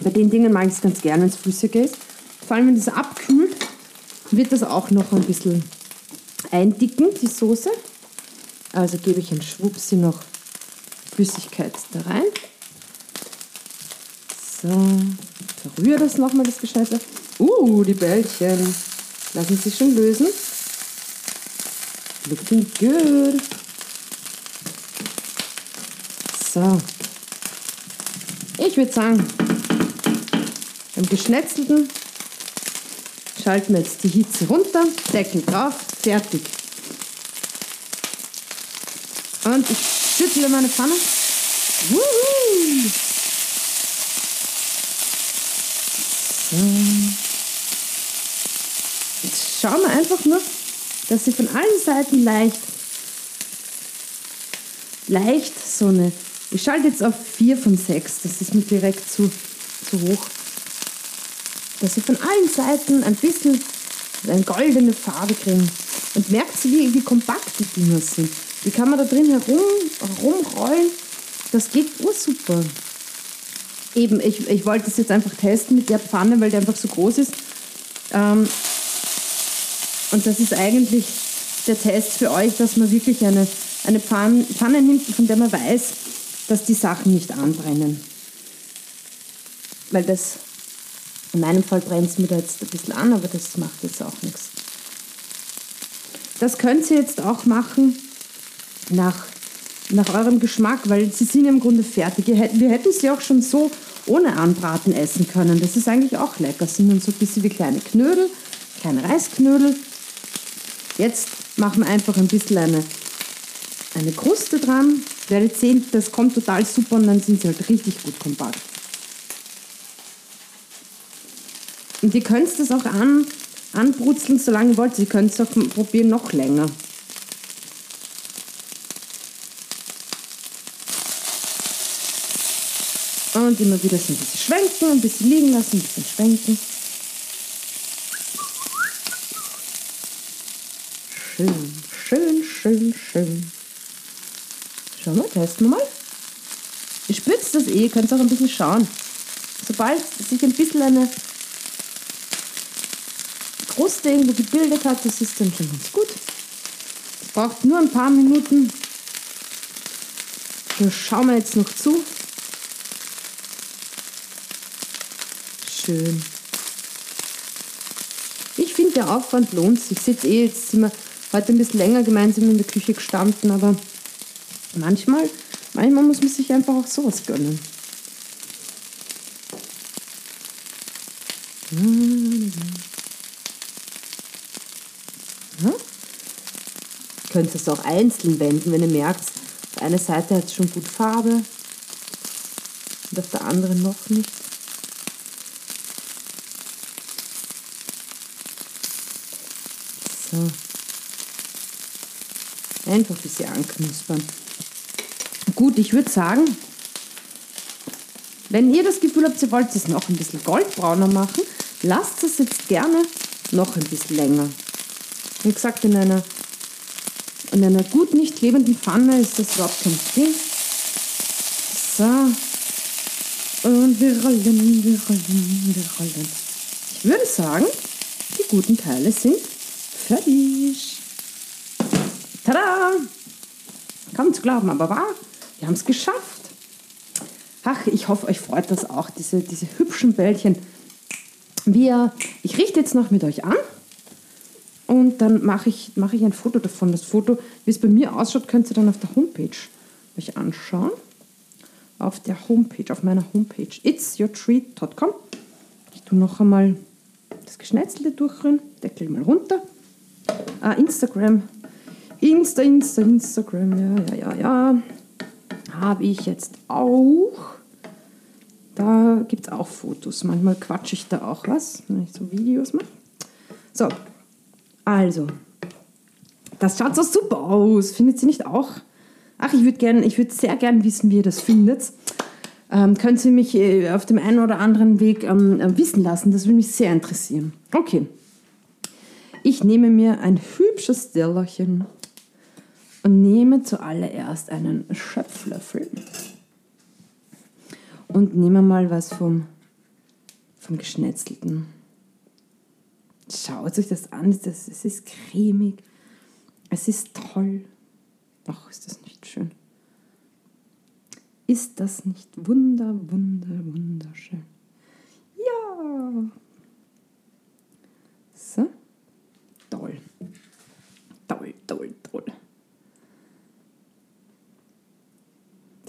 bei den Dingen mag ich es ganz gern, wenn es flüssiger ist. Vor allem, wenn es abkühlt, wird das auch noch ein bisschen eindicken, die Soße. Also gebe ich ein Schwupsi noch Flüssigkeit da rein. So, verrühre das nochmal, das Gescheiße. Uh, die Bällchen lassen sich schon lösen. Looking good. So. Ich würde sagen, beim Geschnetzelten Schalten wir jetzt die Hitze runter, Deckel drauf, fertig. Und ich schüttle meine Pfanne. Wuhu! So. Jetzt schauen wir einfach nur, dass sie von allen Seiten leicht, leicht so eine, ich schalte jetzt auf 4 von 6, das ist mir direkt zu, zu hoch dass sie von allen Seiten ein bisschen eine goldene Farbe kriegen. Und merkt sie, wie, wie kompakt die Dinger sind. Wie kann man da drin herum, herumrollen? Das geht super. Eben, ich, ich wollte es jetzt einfach testen mit der Pfanne, weil die einfach so groß ist. Ähm, und das ist eigentlich der Test für euch, dass man wirklich eine, eine Pfanne, Pfanne nimmt, von der man weiß, dass die Sachen nicht anbrennen. Weil das in meinem Fall brennt es mir da jetzt ein bisschen an, aber das macht jetzt auch nichts. Das könnt ihr jetzt auch machen nach, nach eurem Geschmack, weil sie sind im Grunde fertig. Wir hätten sie auch schon so ohne Anbraten essen können. Das ist eigentlich auch lecker. Das sind dann so ein bisschen wie kleine Knödel, kleine Reisknödel. Jetzt machen wir einfach ein bisschen eine, eine Kruste dran. Werdet sehen, das kommt total super und dann sind sie halt richtig gut kompakt. Und ihr könnt das auch an, anbrutzeln, solange ihr wollt. Ihr könnt es auch probieren noch länger. Und immer wieder so ein bisschen schwenken, ein bisschen liegen lassen, ein bisschen schwenken. Schön, schön, schön, schön. Schauen wir, testen wir mal. Ihr spürt das eh, ihr könnt auch ein bisschen schauen. Sobald sich ein bisschen eine Kruste irgendwo gebildet hat, das ist dann schon ganz gut. Es braucht nur ein paar Minuten. Da schauen wir jetzt noch zu. Schön. Ich finde, der Aufwand lohnt sich. Jetzt eh, jetzt wir heute ein bisschen länger gemeinsam in der Küche gestanden, aber manchmal, manchmal muss man sich einfach auch sowas gönnen. Ihr könnt es auch einzeln wenden, wenn ihr merkt, auf einer Seite hat es schon gut Farbe und auf der anderen noch nicht. So. Einfach ein bisschen anknuspern. Gut, ich würde sagen, wenn ihr das Gefühl habt, ihr wollt es noch ein bisschen goldbrauner machen, lasst es jetzt gerne noch ein bisschen länger. Wie gesagt, in einer, in einer gut nicht klebenden Pfanne ist das überhaupt kein Ding. So. Und wir rollen, wir rollen, wir rollen. Ich würde sagen, die guten Teile sind fertig. Kaum zu glauben, aber wahr, wir haben es geschafft. Ach, ich hoffe, euch freut das auch, diese, diese hübschen Bällchen. Wir, ich richte jetzt noch mit euch an und dann mache ich, mache ich ein Foto davon. Das Foto, wie es bei mir ausschaut, könnt ihr dann auf der Homepage euch anschauen. Auf der Homepage, auf meiner Homepage itsyourtreat.com. Ich tue noch einmal das Geschnetzelte durchrühren, Deckel mal runter. Ah, Instagram. Insta, Insta, Instagram. Ja, ja, ja, ja. Habe ich jetzt auch. Da gibt es auch Fotos. Manchmal quatsche ich da auch was, wenn ich so Videos mache. So, also. Das schaut so super aus. Findet sie nicht auch? Ach, ich würde gern, sehr gern wissen, wie ihr das findet. Ähm, können Sie mich äh, auf dem einen oder anderen Weg ähm, äh, wissen lassen? Das würde mich sehr interessieren. Okay. Ich nehme mir ein hübsches Stillerchen und nehme zuallererst einen Schöpflöffel und nehme mal was vom, vom Geschnetzelten. Schaut euch das an, das, es ist cremig, es ist toll. Ach, ist das nicht schön? Ist das nicht wunder, wunder, wunderschön? Ja! So. Toll. Toll, toll, toll.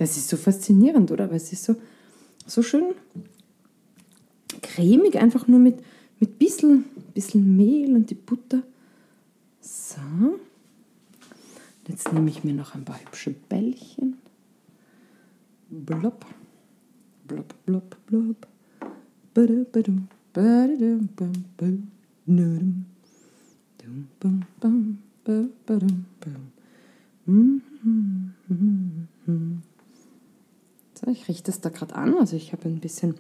Das ist so faszinierend, oder? Weil es ist so, so schön cremig, einfach nur mit, mit bisschen, bisschen Mehl und die Butter. So. Jetzt nehme ich mir noch ein paar hübsche Bällchen. Blop. Blop, blop, blop. Badum, ich richte es da gerade an. Also ich habe ein bisschen,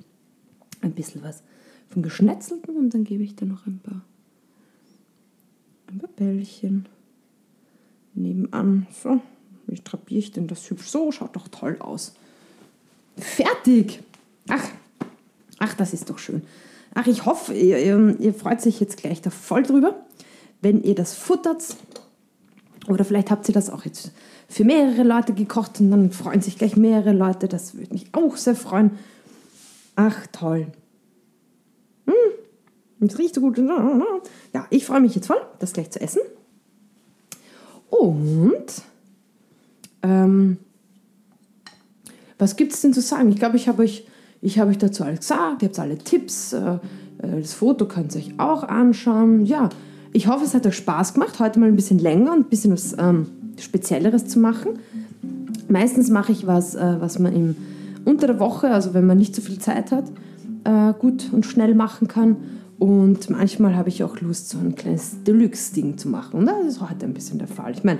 ein bisschen was vom Geschnetzelten und dann gebe ich da noch ein paar, ein paar Bällchen nebenan. So, wie drapiere ich denn das hübsch? So, schaut doch toll aus. Fertig! Ach, ach, das ist doch schön. Ach, ich hoffe, ihr, ihr, ihr freut sich jetzt gleich da voll drüber wenn ihr das futtert, oder vielleicht habt ihr das auch jetzt für mehrere Leute gekocht und dann freuen sich gleich mehrere Leute. Das würde mich auch sehr freuen. Ach, toll. Hm, das riecht so gut. Ja, ich freue mich jetzt voll, das gleich zu essen. Und Ähm, was gibt es denn zu sagen? Ich glaube, ich habe euch, hab euch dazu alles gesagt, ihr habt alle Tipps. Äh, äh, das Foto könnt ihr euch auch anschauen. Ja, ich hoffe, es hat euch Spaß gemacht, heute mal ein bisschen länger und ein bisschen was ähm, Spezielleres zu machen. Meistens mache ich was, äh, was man im, unter der Woche, also wenn man nicht so viel Zeit hat, äh, gut und schnell machen kann. Und manchmal habe ich auch Lust, so ein kleines Deluxe-Ding zu machen. Und das ist heute ein bisschen der Fall. Ich meine,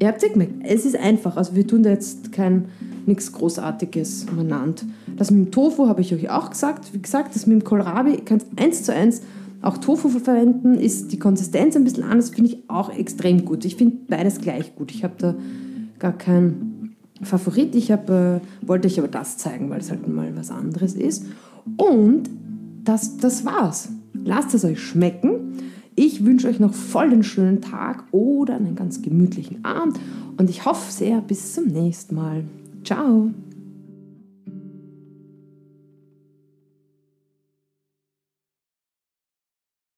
ihr habt es gemerkt, es ist einfach. Also wir tun da jetzt kein nichts Großartiges umeinander. Das mit dem Tofu habe ich euch auch gesagt. Wie gesagt, das mit dem Kohlrabi, könnt eins zu eins auch Tofu verwenden. Ist die Konsistenz ein bisschen anders, finde ich auch extrem gut. Ich finde beides gleich gut. Ich habe da gar keinen Favorit. Ich hab, äh, wollte euch aber das zeigen, weil es halt mal was anderes ist. Und das, das war's. Lasst es euch schmecken. Ich wünsche euch noch voll den schönen Tag oder einen ganz gemütlichen Abend und ich hoffe sehr bis zum nächsten Mal. Ciao!